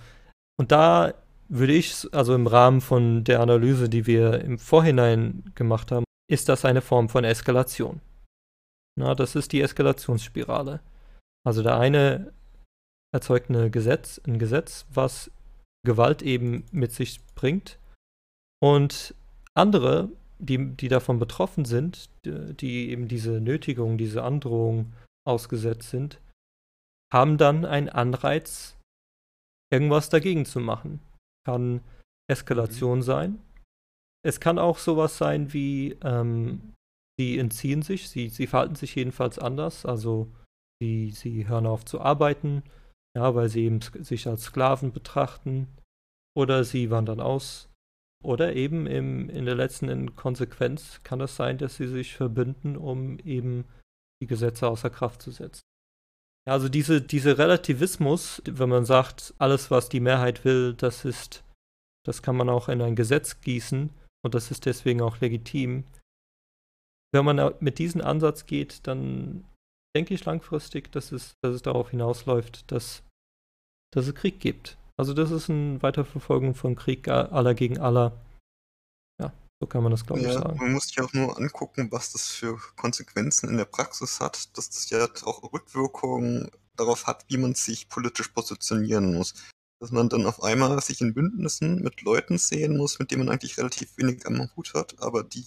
S1: und da würde ich, also im Rahmen von der Analyse, die wir im Vorhinein gemacht haben, ist das eine Form von Eskalation. Na, das ist die Eskalationsspirale. Also der eine erzeugt eine Gesetz, ein Gesetz, was Gewalt eben mit sich bringt. Und andere, die, die davon betroffen sind, die, die eben diese Nötigung, diese Androhung ausgesetzt sind, haben dann einen Anreiz, irgendwas dagegen zu machen. Kann Eskalation mhm. sein. Es kann auch sowas sein wie, ähm, sie entziehen sich, sie, sie verhalten sich jedenfalls anders, also sie, sie hören auf zu arbeiten, ja, weil sie eben sich als Sklaven betrachten, oder sie wandern aus, oder eben im, in der letzten Konsequenz kann es sein, dass sie sich verbünden, um eben die Gesetze außer Kraft zu setzen. Also diese, diese Relativismus, wenn man sagt, alles, was die Mehrheit will, das ist, das kann man auch in ein Gesetz gießen und das ist deswegen auch legitim. Wenn man mit diesem Ansatz geht, dann denke ich langfristig, dass es, dass es darauf hinausläuft, dass, dass es Krieg gibt. Also das ist eine Weiterverfolgung von Krieg aller gegen aller. So kann man das, glaube ich, sagen.
S3: Man muss sich auch nur angucken, was das für Konsequenzen in der Praxis hat, dass das ja auch Rückwirkungen darauf hat, wie man sich politisch positionieren muss. Dass man dann auf einmal sich in Bündnissen mit Leuten sehen muss, mit denen man eigentlich relativ wenig am Hut hat, aber die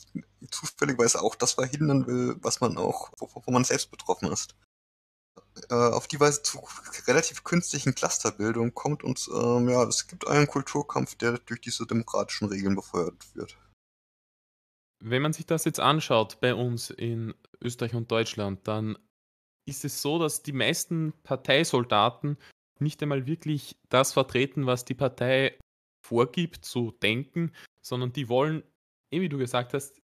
S3: zufälligerweise auch das verhindern will, was man auch, wo man selbst betroffen ist. Äh, auf die Weise zu relativ künstlichen Clusterbildung kommt und ähm, ja, es gibt einen Kulturkampf, der durch diese demokratischen Regeln befeuert wird.
S2: Wenn man sich das jetzt anschaut bei uns in Österreich und Deutschland, dann ist es so, dass die meisten Parteisoldaten nicht einmal wirklich das vertreten, was die Partei vorgibt zu denken, sondern die wollen, eh wie du gesagt hast,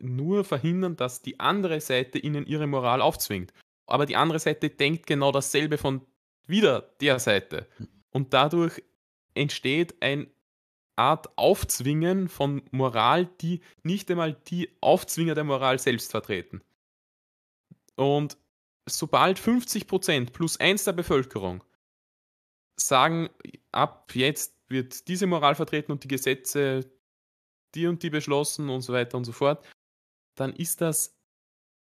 S2: nur verhindern, dass die andere Seite ihnen ihre Moral aufzwingt. Aber die andere Seite denkt genau dasselbe von wieder der Seite. Und dadurch entsteht ein Art Aufzwingen von Moral, die nicht einmal die Aufzwinger der Moral selbst vertreten. Und sobald 50% plus 1 der Bevölkerung sagen, ab jetzt wird diese Moral vertreten und die Gesetze die und die beschlossen und so weiter und so fort, dann ist das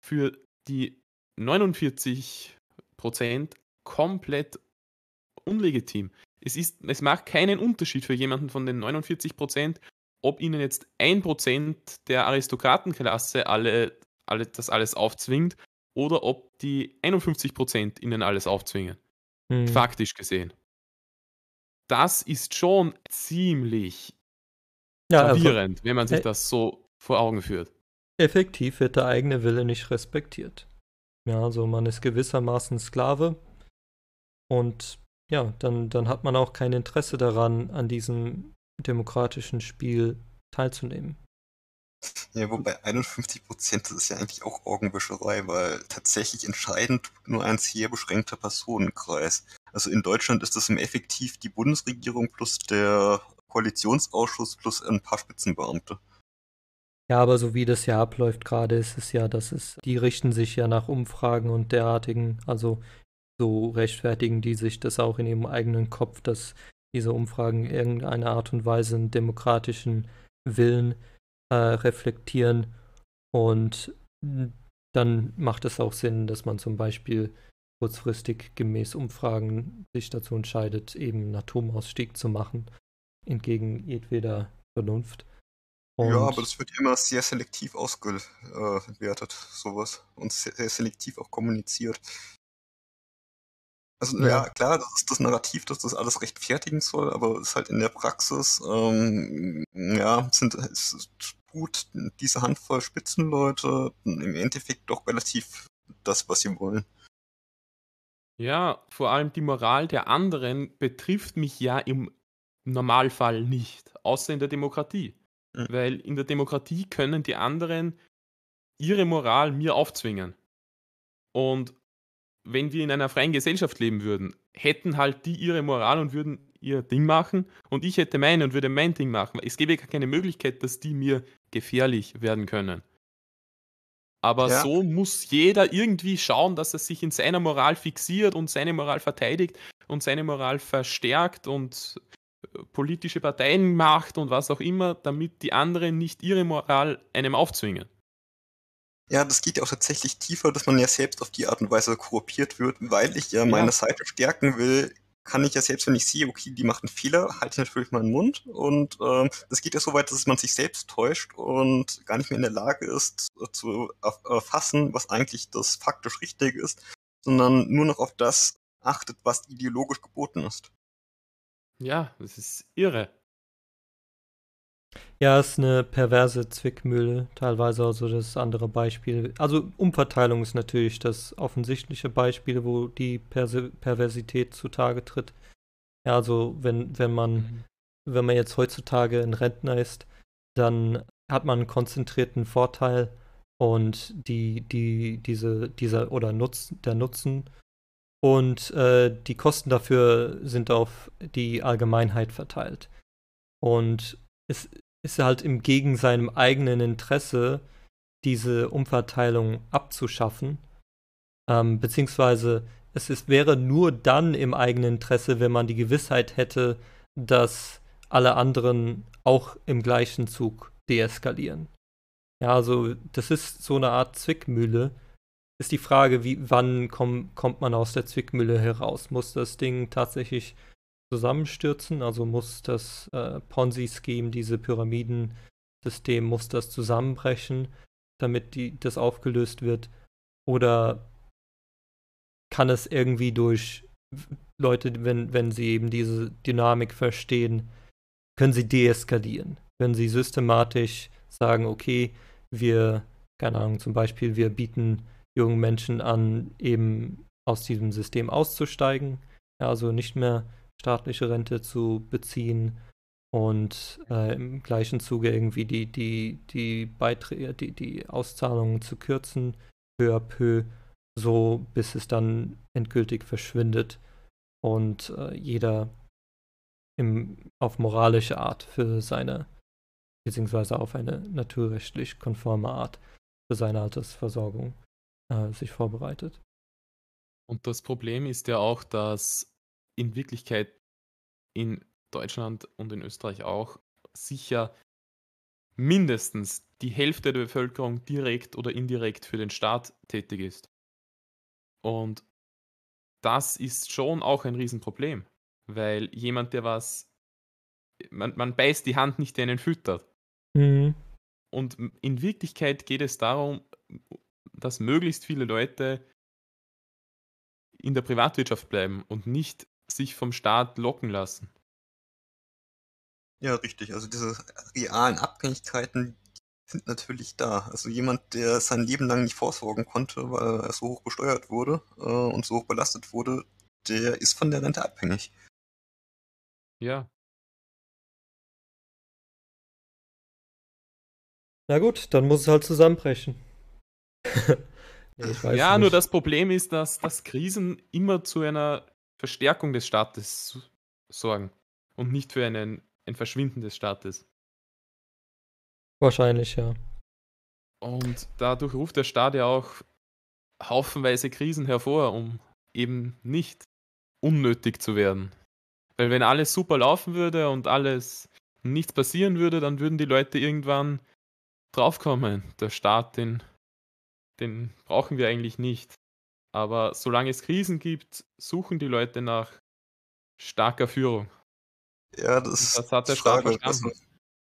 S2: für die 49% komplett unlegitim. Es, ist, es macht keinen Unterschied für jemanden von den 49 Prozent, ob ihnen jetzt ein Prozent der Aristokratenklasse alle, alle, das alles aufzwingt oder ob die 51 Prozent ihnen alles aufzwingen. Hm. Faktisch gesehen. Das ist schon ziemlich ja, also verwirrend, also, wenn man sich das so vor Augen führt.
S1: Effektiv wird der eigene Wille nicht respektiert. Ja, also man ist gewissermaßen Sklave und ja, dann, dann hat man auch kein Interesse daran, an diesem demokratischen Spiel teilzunehmen.
S3: Ja, wobei 51 Prozent, das ist ja eigentlich auch Augenwischerei, weil tatsächlich entscheidend nur ein sehr beschränkter Personenkreis. Also in Deutschland ist das im Effektiv die Bundesregierung plus der Koalitionsausschuss plus ein paar Spitzenbeamte.
S1: Ja, aber so wie das ja abläuft gerade, ist es ja, dass es, die richten sich ja nach Umfragen und derartigen, also so rechtfertigen die sich das auch in ihrem eigenen Kopf, dass diese Umfragen irgendeine Art und Weise einen demokratischen Willen äh, reflektieren. Und dann macht es auch Sinn, dass man zum Beispiel kurzfristig gemäß Umfragen sich dazu entscheidet, eben einen Atomausstieg zu machen, entgegen jedweder Vernunft.
S3: Und ja, aber das wird immer sehr selektiv ausgewertet, sowas. Und sehr selektiv auch kommuniziert. Also ja. ja, klar, das ist das Narrativ, dass das alles rechtfertigen soll, aber es ist halt in der Praxis, ähm, ja, sind es gut diese Handvoll Spitzenleute im Endeffekt doch relativ das, was sie wollen.
S2: Ja, vor allem die Moral der anderen betrifft mich ja im Normalfall nicht, außer in der Demokratie. Mhm. Weil in der Demokratie können die anderen ihre Moral mir aufzwingen. Und wenn wir in einer freien Gesellschaft leben würden, hätten halt die ihre Moral und würden ihr Ding machen und ich hätte meine und würde mein Ding machen. Es gäbe gar keine Möglichkeit, dass die mir gefährlich werden können. Aber
S3: Ja.
S2: so muss jeder irgendwie schauen, dass er sich in seiner Moral fixiert und seine Moral verteidigt und seine Moral verstärkt und äh, politische Parteien macht und was auch immer, damit die anderen nicht ihre Moral einem aufzwingen.
S3: Ja, das geht ja auch tatsächlich tiefer, dass man ja selbst auf die Art und Weise korruptiert wird, weil ich ja meine Seite stärken will, kann ich ja selbst, wenn ich sehe, okay, die macht einen Fehler, halte ich natürlich meinen Mund und ähm, das geht ja so weit, dass man sich selbst täuscht und gar nicht mehr in der Lage ist zu erf- erfassen, was eigentlich das faktisch Richtige ist, sondern nur noch auf das achtet, was ideologisch geboten ist.
S2: Ja, das ist irre.
S1: Ja, ist eine perverse Zwickmühle, teilweise also das andere Beispiel. Also Umverteilung ist natürlich das offensichtliche Beispiel, wo die Perse Perversität zutage tritt. Ja, also wenn, wenn man, wenn man jetzt heutzutage ein Rentner ist, dann hat man einen konzentrierten Vorteil und die, die, diese, dieser oder Nutz, der Nutzen und äh, die Kosten dafür sind auf die Allgemeinheit verteilt. Und es ist halt im gegen seinem eigenen Interesse, diese Umverteilung abzuschaffen. Ähm, beziehungsweise es ist, wäre nur dann im eigenen Interesse, wenn man die Gewissheit hätte, dass alle anderen auch im gleichen Zug deeskalieren. Ja, also das ist so eine Art Zwickmühle. Ist die Frage, wie, wann komm, kommt man aus der Zwickmühle heraus? Muss das Ding tatsächlich zusammenstürzen? Also muss das äh, Ponzi-Scheme, diese Pyramidensystem, muss das zusammenbrechen, damit die, das aufgelöst wird? Oder kann es irgendwie durch Leute, wenn, wenn sie eben diese Dynamik verstehen, können sie deeskalieren? Können sie systematisch sagen, okay, wir, keine Ahnung, zum Beispiel, wir bieten jungen Menschen an, eben aus diesem System auszusteigen, also nicht mehr staatliche Rente zu beziehen und äh, im gleichen Zuge irgendwie die, die, die Beiträge, die, die Auszahlungen zu kürzen, peu à peu, so bis es dann endgültig verschwindet und äh, jeder im, auf moralische Art für seine, beziehungsweise auf eine naturrechtlich konforme Art für seine Altersversorgung äh, sich vorbereitet.
S2: Und das Problem ist ja auch, dass in Wirklichkeit in Deutschland und in Österreich auch sicher mindestens die Hälfte der Bevölkerung direkt oder indirekt für den Staat tätig ist. Und das ist schon auch ein Riesenproblem, weil jemand, der was, man, man beißt die Hand nicht, der einen füttert.
S1: Mhm.
S2: Und in Wirklichkeit geht es darum, dass möglichst viele Leute in der Privatwirtschaft bleiben und nicht sich vom Staat locken lassen.
S3: Ja, richtig. Also diese realen Abhängigkeiten sind natürlich da. Also jemand, der sein Leben lang nicht vorsorgen konnte, weil er so hoch besteuert wurde äh, und so hoch belastet wurde, der ist von der Rente abhängig.
S2: Ja.
S1: Na gut, dann muss es halt zusammenbrechen. nee, ich weiß
S2: ja,
S1: nicht.
S2: nur das Problem ist, dass, dass Krisen immer zu einer Verstärkung des Staates sorgen und nicht für einen, ein Verschwinden des Staates.
S1: Wahrscheinlich, ja.
S2: Und dadurch ruft der Staat ja auch haufenweise Krisen hervor, um eben nicht unnötig zu werden. Weil wenn alles super laufen würde und alles nichts passieren würde, dann würden die Leute irgendwann draufkommen. Der Staat, den, den brauchen wir eigentlich nicht. Aber solange es Krisen gibt, suchen die Leute nach starker Führung.
S3: Ja, das,
S2: Das hat der
S3: ist
S2: Staat
S3: Frage.
S2: verstanden.
S3: Also,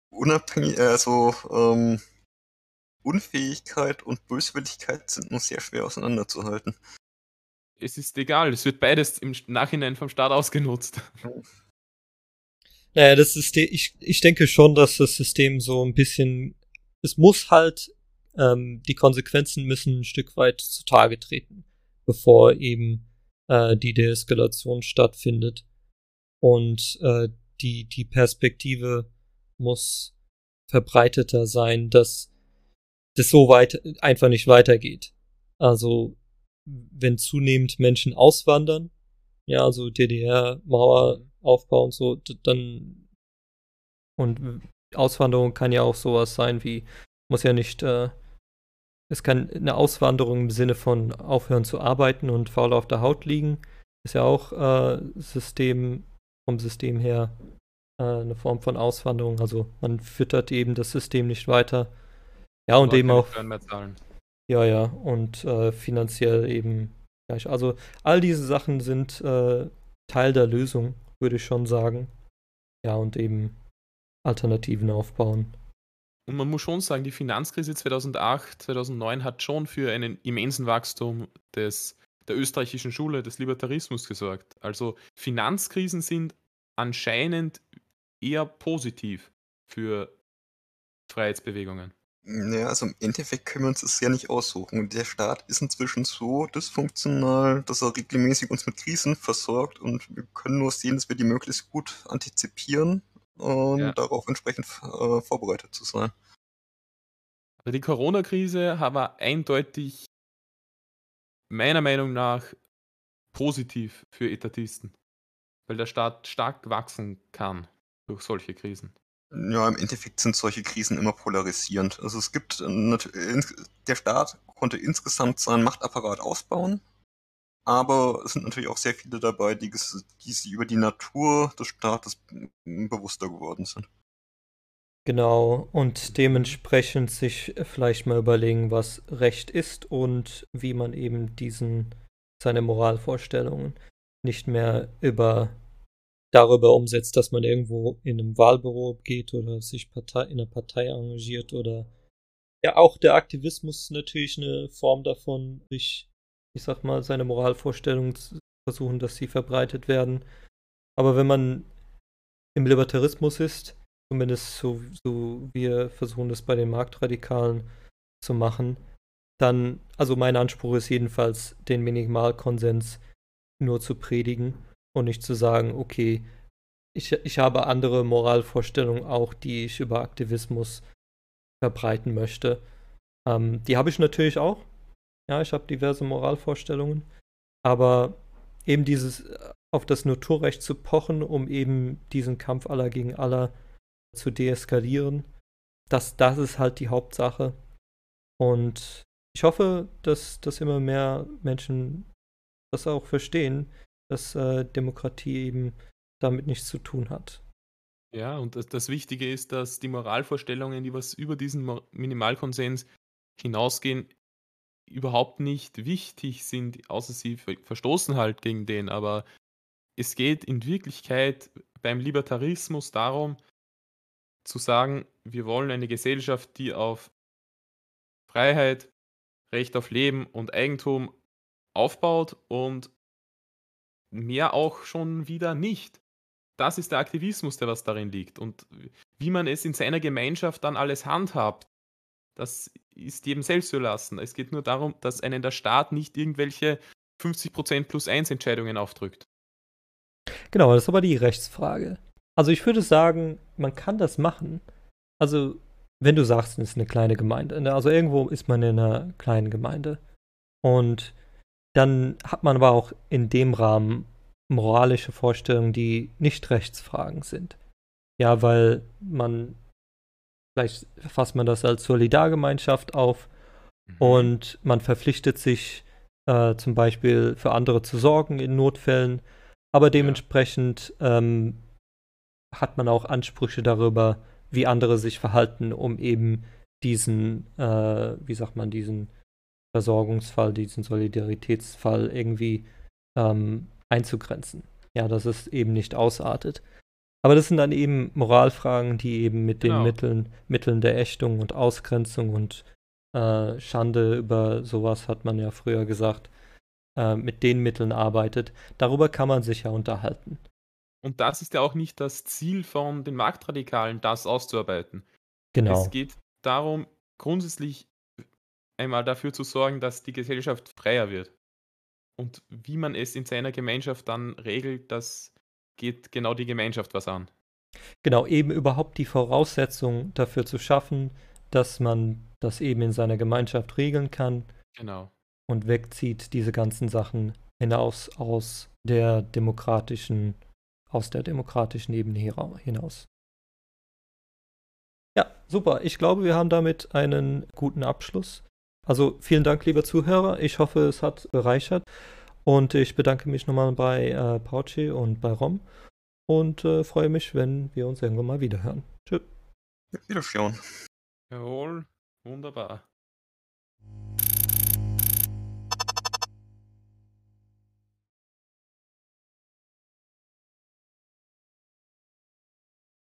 S3: unabhängig, also ähm, Unfähigkeit und Böswilligkeit sind nur sehr schwer auseinanderzuhalten.
S2: Es ist egal, es wird beides im Nachhinein vom Staat ausgenutzt.
S1: Naja, das System, ich, ich denke schon, dass das System so ein bisschen, es muss halt, ähm, die Konsequenzen müssen ein Stück weit zutage treten, bevor eben äh, die Deeskalation stattfindet. Und äh, die, die Perspektive muss verbreiteter sein, dass das so weit einfach nicht weitergeht. Also, wenn zunehmend Menschen auswandern, ja, also DDR, Maueraufbau und so, dann und Auswanderung kann ja auch sowas sein wie, muss ja nicht äh, es kann eine Auswanderung im Sinne von aufhören zu arbeiten und faul auf der Haut liegen. Ist ja auch äh, System, vom System her äh, eine Form von Auswanderung. Also man füttert eben das System nicht weiter. Ja, und eben auch. Ja, ja, und äh, finanziell eben gleich. Also all diese Sachen sind äh, Teil der Lösung, würde ich schon sagen. Ja, und eben Alternativen aufbauen.
S2: Und man muss schon sagen, die Finanzkrise 2008, 2009 hat schon für einen immensen Wachstum des, der österreichischen Schule, des Libertarismus gesorgt. Also Finanzkrisen sind anscheinend eher positiv für Freiheitsbewegungen.
S3: Ja, also im Endeffekt können wir uns das ja nicht aussuchen. Der Staat ist inzwischen so dysfunktional, dass er regelmäßig uns mit Krisen versorgt und wir können nur sehen, dass wir die möglichst gut antizipieren und ja. darauf entsprechend äh, vorbereitet zu sein.
S2: Also die Corona-Krise war eindeutig meiner Meinung nach positiv für Etatisten, weil der Staat stark wachsen kann durch solche Krisen.
S3: Ja, im Endeffekt sind solche Krisen immer polarisierend. Also es gibt, äh, der Staat konnte insgesamt seinen Machtapparat ausbauen, aber es sind natürlich auch sehr viele dabei, die, die sich über die Natur des Staates bewusster geworden sind.
S1: Genau, und dementsprechend sich vielleicht mal überlegen, was Recht ist und wie man eben diesen, seine Moralvorstellungen nicht mehr über darüber umsetzt, dass man irgendwo in einem Wahlbüro geht oder sich Partei, in einer Partei engagiert oder ja, auch der Aktivismus ist natürlich eine Form davon, sich, ich sag mal, seine Moralvorstellungen versuchen, dass sie verbreitet werden. Aber wenn man im Libertarismus ist, zumindest so, so wir versuchen das bei den Marktradikalen zu machen, dann, also mein Anspruch ist jedenfalls, den Minimalkonsens nur zu predigen und nicht zu sagen, okay, ich, ich habe andere Moralvorstellungen auch, die ich über Aktivismus verbreiten möchte. Ähm, die habe ich natürlich auch. Ja, ich habe diverse Moralvorstellungen. Aber eben dieses auf das Naturrecht zu pochen, um eben diesen Kampf aller gegen aller zu deeskalieren, das, das ist halt die Hauptsache. Und ich hoffe, dass, dass immer mehr Menschen das auch verstehen, dass äh, Demokratie eben damit nichts zu tun hat.
S2: Ja, und das, das, Wichtige ist, dass die Moralvorstellungen, die was über diesen Minimalkonsens hinausgehen, überhaupt nicht wichtig sind, außer sie verstoßen halt gegen den. Aber es geht in Wirklichkeit beim Libertarismus darum, zu sagen, wir wollen eine Gesellschaft, die auf Freiheit, Recht auf Leben und Eigentum aufbaut und mehr auch schon wieder nicht. Das ist der Aktivismus, der was darin liegt. Und wie man es in seiner Gemeinschaft dann alles handhabt, das ist jedem selbst zu lassen. Es geht nur darum, dass einen der Staat nicht irgendwelche 50% plus 1 Entscheidungen aufdrückt.
S1: Genau, das ist aber die Rechtsfrage. Also ich würde sagen, man kann das machen. Also wenn du sagst, es ist eine kleine Gemeinde, ne? also irgendwo ist man in einer kleinen Gemeinde und dann hat man aber auch in dem Rahmen moralische Vorstellungen, die nicht Rechtsfragen sind. Ja, weil man, vielleicht fasst man das als Solidargemeinschaft auf mhm. und man verpflichtet sich äh, zum Beispiel für andere zu sorgen in Notfällen, aber dementsprechend ähm, hat man auch Ansprüche darüber, wie andere sich verhalten, um eben diesen, äh, wie sagt man, diesen Versorgungsfall, diesen Solidaritätsfall irgendwie ähm, einzugrenzen. Ja, dass es eben nicht ausartet. Aber das sind dann eben Moralfragen, die eben mit genau. den Mitteln, Mitteln der Ächtung und Ausgrenzung und äh, Schande über sowas hat man ja früher gesagt, äh, mit den Mitteln arbeitet. Darüber kann man sich ja unterhalten.
S2: Und das ist ja auch nicht das Ziel von den Marktradikalen, das auszuarbeiten.
S1: Genau.
S2: Es geht darum, grundsätzlich einmal dafür zu sorgen, dass die Gesellschaft freier wird. Und wie man es in seiner Gemeinschaft dann regelt, das geht genau die Gemeinschaft was an.
S1: Genau, eben überhaupt die Voraussetzung dafür zu schaffen, dass man das eben in seiner Gemeinschaft regeln kann.
S2: Genau.
S1: Und wegzieht diese ganzen Sachen hinaus aus der demokratischen, aus der demokratischen Ebene hinaus. Ja, super. Ich glaube, wir haben damit einen guten Abschluss. also vielen Dank, lieber Zuhörer. Ich hoffe, es hat bereichert. Und ich bedanke mich nochmal bei äh, Pauci und bei Rom und äh, freue mich, wenn wir uns irgendwann mal wieder hören. Tschüss.
S3: Wiederschauen.
S2: Jawohl, wunderbar.